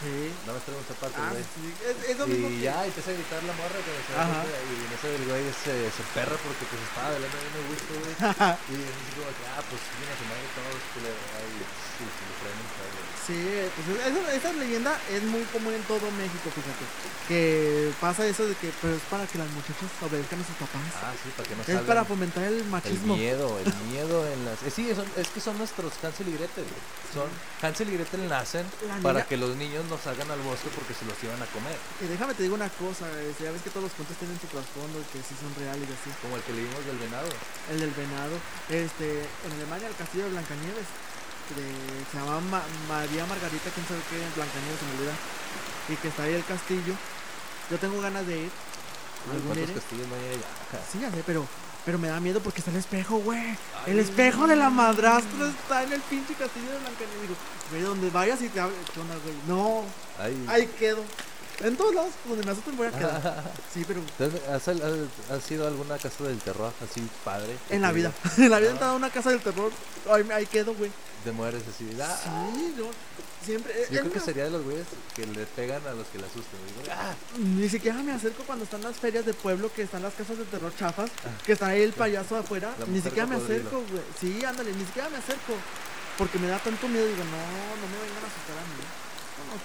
Sí. nada más trae un zapato, Ah, güey. sí. Es, es lo mismo Y que- ya empieza a gritar la morra cuando se Ajá. y en eso el güey se, se perra porque pues estaba bailando bien a gusto, güey. [LAUGHS] Y así como que, ah, pues viene a su madre todos, culero. Ay, sí, sí, le traen un pedo. Sí, pues esa, esa leyenda es muy común en todo México, fíjate. Que pasa eso de que, pero es para que las muchachas obedezcan a sus papás. Ah, sí, para que no es salgan. para fomentar el El machismo. miedo, el miedo en las... eh, sí, son- es que son nuestros Hansel y Gretel. güey. Son, Hansel y Gretel nacen La para niña- que los niños no salgan al bosque porque se los iban a comer. Y déjame te digo una cosa, este, ya ves que todos los cuentos tienen su trasfondo y que sí son reales y así. Como el que leímos del venado. El del venado, este, en Alemania el castillo de Blancanieves, de, se llama Ma- María Margarita, quién sabe qué, Blancanieves se me olvida, y que está ahí el castillo. Yo tengo ganas de ir. Uy, ¿Algún ¿Cuántos castillos no hay allá? Sí, ya sé, pero, pero me da miedo porque está el espejo, güey. El espejo de la madrastra está en el pinche castillo de Blancanieves. Digo, güey, donde vayas y te hable, ¿qué onda, güey? No, Ay. ahí quedo. En todos lados, donde me asusten voy a quedar. [LAUGHS] Sí, pero ¿Has, has, has ido a alguna casa del terror así padre? en la vida. [LAUGHS] En la vida he Ah. entrado a una casa del terror. Ahí, ahí quedo, güey. Te mueres así. ah, Sí, yo siempre. Yo es creo que sería de los güeyes que le pegan a los que le asustan. Digo, ah, Ni siquiera me acerco cuando están las ferias de pueblo, que están las casas de terror chafas, que está ahí el payaso afuera. La Ni mujer siquiera me acerco, güey. Sí, ándale, ni siquiera me acerco. Porque me da tanto miedo, digo, no, no me vengan a asustar a mí.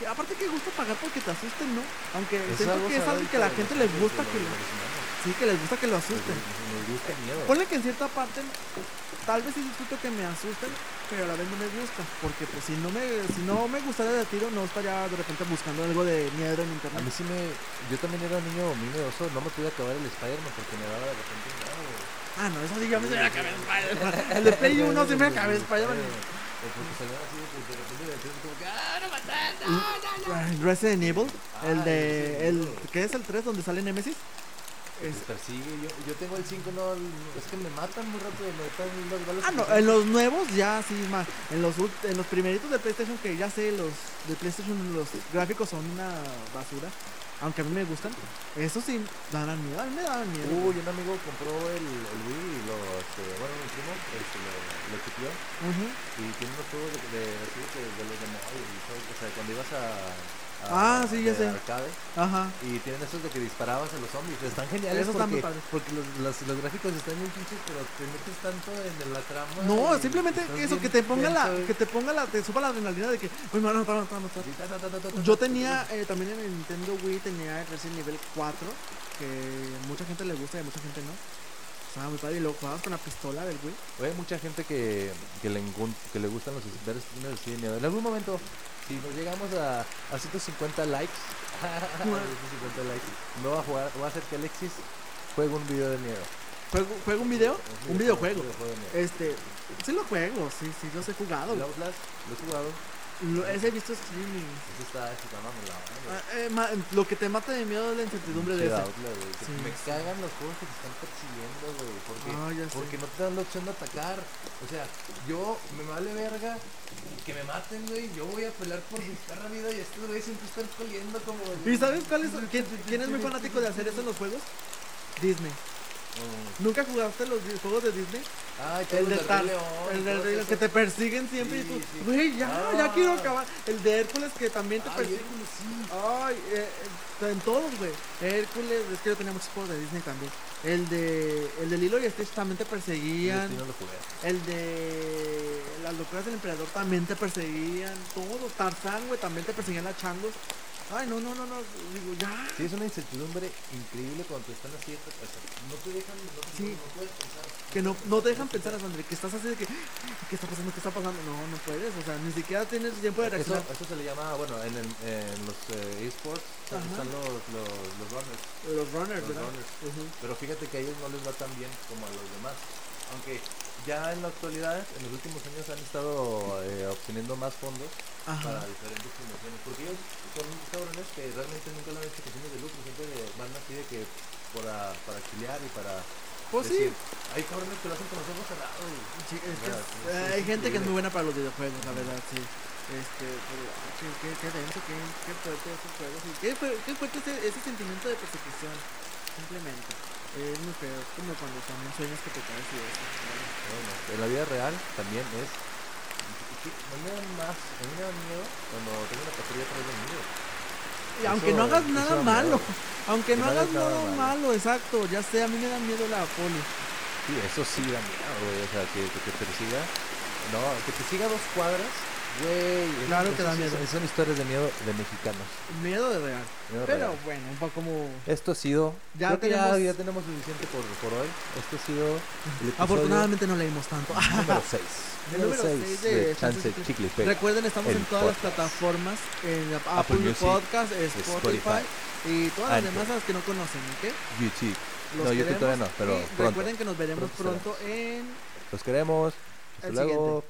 Aparte que gusta pagar porque te asusten, ¿no? Aunque es siento que es algo que a la gente les gusta que lo, sí, que les gusta que lo asusten. Nos- Nos gusta el miedo. Ponle que en cierta parte, tal vez sí disfruto que me asusten, pero a la vez no me gusta. Porque pues si no me, si no me gustara de tiro, no estaría de repente buscando algo de miedo en A internet. mí sí me. Yo también era un niño miedoso. No me pude acabar el Spider-Man porque me daba de repente miedo. Ah, no, eso sí, yo me se me acabé Spider-Man. [LAUGHS] El de Play 1 se me acabé Spider-Man. O porque salían así de de repente de repente como que. ¡Ah, no matar! ¡No, no, no! Resident Evil, el Ah, de. El. ¿Qué es el 3 donde sale Nemesis? Es- persigue. Yo, yo tengo el 5, no. Es que me matan muy rápido. Me matan las balas. Ah, no, en los nuevos ya sí, más. En los, en los primeritos de PlayStation, que ya sé, los de PlayStation, los gráficos son una basura. Aunque a mí me gustan. Eso sí, dan miedo. A mí me daban miedo. Uy, un amigo compró el, el Wii y lo. Este, bueno, mi primo este, lo, lo chipió. Ujú. Y tiene unos juegos de, de, así de, de los de móvil y todo, O sea, cuando ibas a. a- Ah, sí, ya sé. arcade, Ajá. y tienen esos de que disparabas a los zombies. Están geniales Esos están porque, padres. porque los, los, los gráficos están muy pinches, pero te metes tanto en la trama. No, simplemente eso, que te ponga la, que te ponga la, te suba la adrenalina de que, uy, me van a matar, me van a matar". y ta, ta, ta, ta, ta, ta, Yo tenía, eh, también en el Nintendo Wii tenía Resident Evil 4, que mucha gente le gusta y a mucha gente no. Estaba muy padre y lo jugabas con la pistola del Wii. Güey, Hay mucha gente que, que, le, que le gustan los ver streamers de cine. En algún momento, si nos llegamos a, a 150 likes, [LAUGHS] a 150 likes, me voy a jugar, voy a hacer que Alexis juegue un video de miedo. ¿Juego, juego un video? Un videojuego. Un videojuego de miedo. Este, sí lo juego, sí, sí los he jugado. El Outlast, lo he jugado. Lo, ese he visto streaming. Ese está, ese está Ah, eh, ma- lo que te mata de miedo es la incertidumbre de ese. Que Sí. Me cagan los juegos que te están persiguiendo, güey. Porque, Ah, porque no te dan la opción de atacar. O sea, yo me vale verga que me maten, güey. Yo voy a pelear por mi perra vida y estos güeyes siempre están peleando como. ¿Y sabes cuál es? [LAUGHS] ¿Quién, quién es muy fanático de hacer eso en los juegos? Disney. Mm. ¿Nunca jugaste los juegos de Disney? Ay, El todos de del Tar- Rey León, el todos Rey que te persiguen siempre Sí, y tú, sí. güey, ya, Ah. ya quiero acabar. El de Hércules que también te Ay, persigue. Hércules, sí. Ay, eh, eh, en todos, güey. Hércules, es que yo tenía muchos juegos de Disney también. El de el de Lilo y Stitch también te perseguían. Sí, no lo jugué. El de las locuras del emperador también te perseguían. Todo. Tarzán, güey, también te perseguían las changos. Ay, no, no, no, no. Digo, ya. Sí, es una incertidumbre increíble cuando te están así. o sea, no te dejan, no, te- Sí. no puedes pensar. Que no, no te dejan pensar, André, que estás así de que, ¿qué está pasando? ¿Qué está pasando? No, no puedes, o sea, ni siquiera tienes tiempo de Eso, reaccionar. eso se le llama, bueno, en, el, en los eh, esports están los, los, los runners. Los runners, Los ¿verdad? runners. Ujú. Pero fíjate que a ellos no les va tan bien como a los demás. Aunque ya en la actualidad, en los últimos años han estado eh, obteniendo más fondos para Ajá. diferentes fundaciones. Porque ellos son cabrones que realmente nunca lo han hecho con fines de lucro, siempre van así de que para, para chilear y para Pues sí. decir, hay cabrones que lo hacen con los ojos cerrados. y- Sí, es que es- hay gente que es muy buena para los videojuegos, la verdad, sí. Este, pero ah, qué, qué, qué denso, qué, qué fuerte esos juegos. Y qué, qué fuerte ese, ese sentimiento de persecución, simplemente. Es muy feo, es como cuando también sueñas que te caes y eso. Bueno, en la vida real también es. No me da más, a mí me da miedo cuando tengo una patrulla atrás de mí. Y aunque no hagas nada malo, aunque Que no no hagas hagas nada nada malo. malo, exacto, ya sé, a mí me da miedo la poli. Sí, eso sí da miedo, güey. O sea, que, que te persiga. No, que te siga dos cuadras, güey. Claro que da miedo. Son, historias de miedo de mexicanos. Miedo de real. Miedo Pero real. bueno, un poco como... Esto ha sido. Ya creo que ya, tenemos- ya tenemos suficiente por, por hoy. Esto ha sido. Afortunadamente no leímos tanto. Número [LAUGHS] 6. El número seis de de Chance Chicle. Recuerden, estamos en todas las plataformas, en Apple, Apple Music, Podcast, Spotify, Spotify, y todas las demás a las que no conocen, ¿ok? YouTube. Los no, YouTube queremos todavía no, pero y recuerden que nos veremos Pronto pronto en Los queremos. Hasta El luego.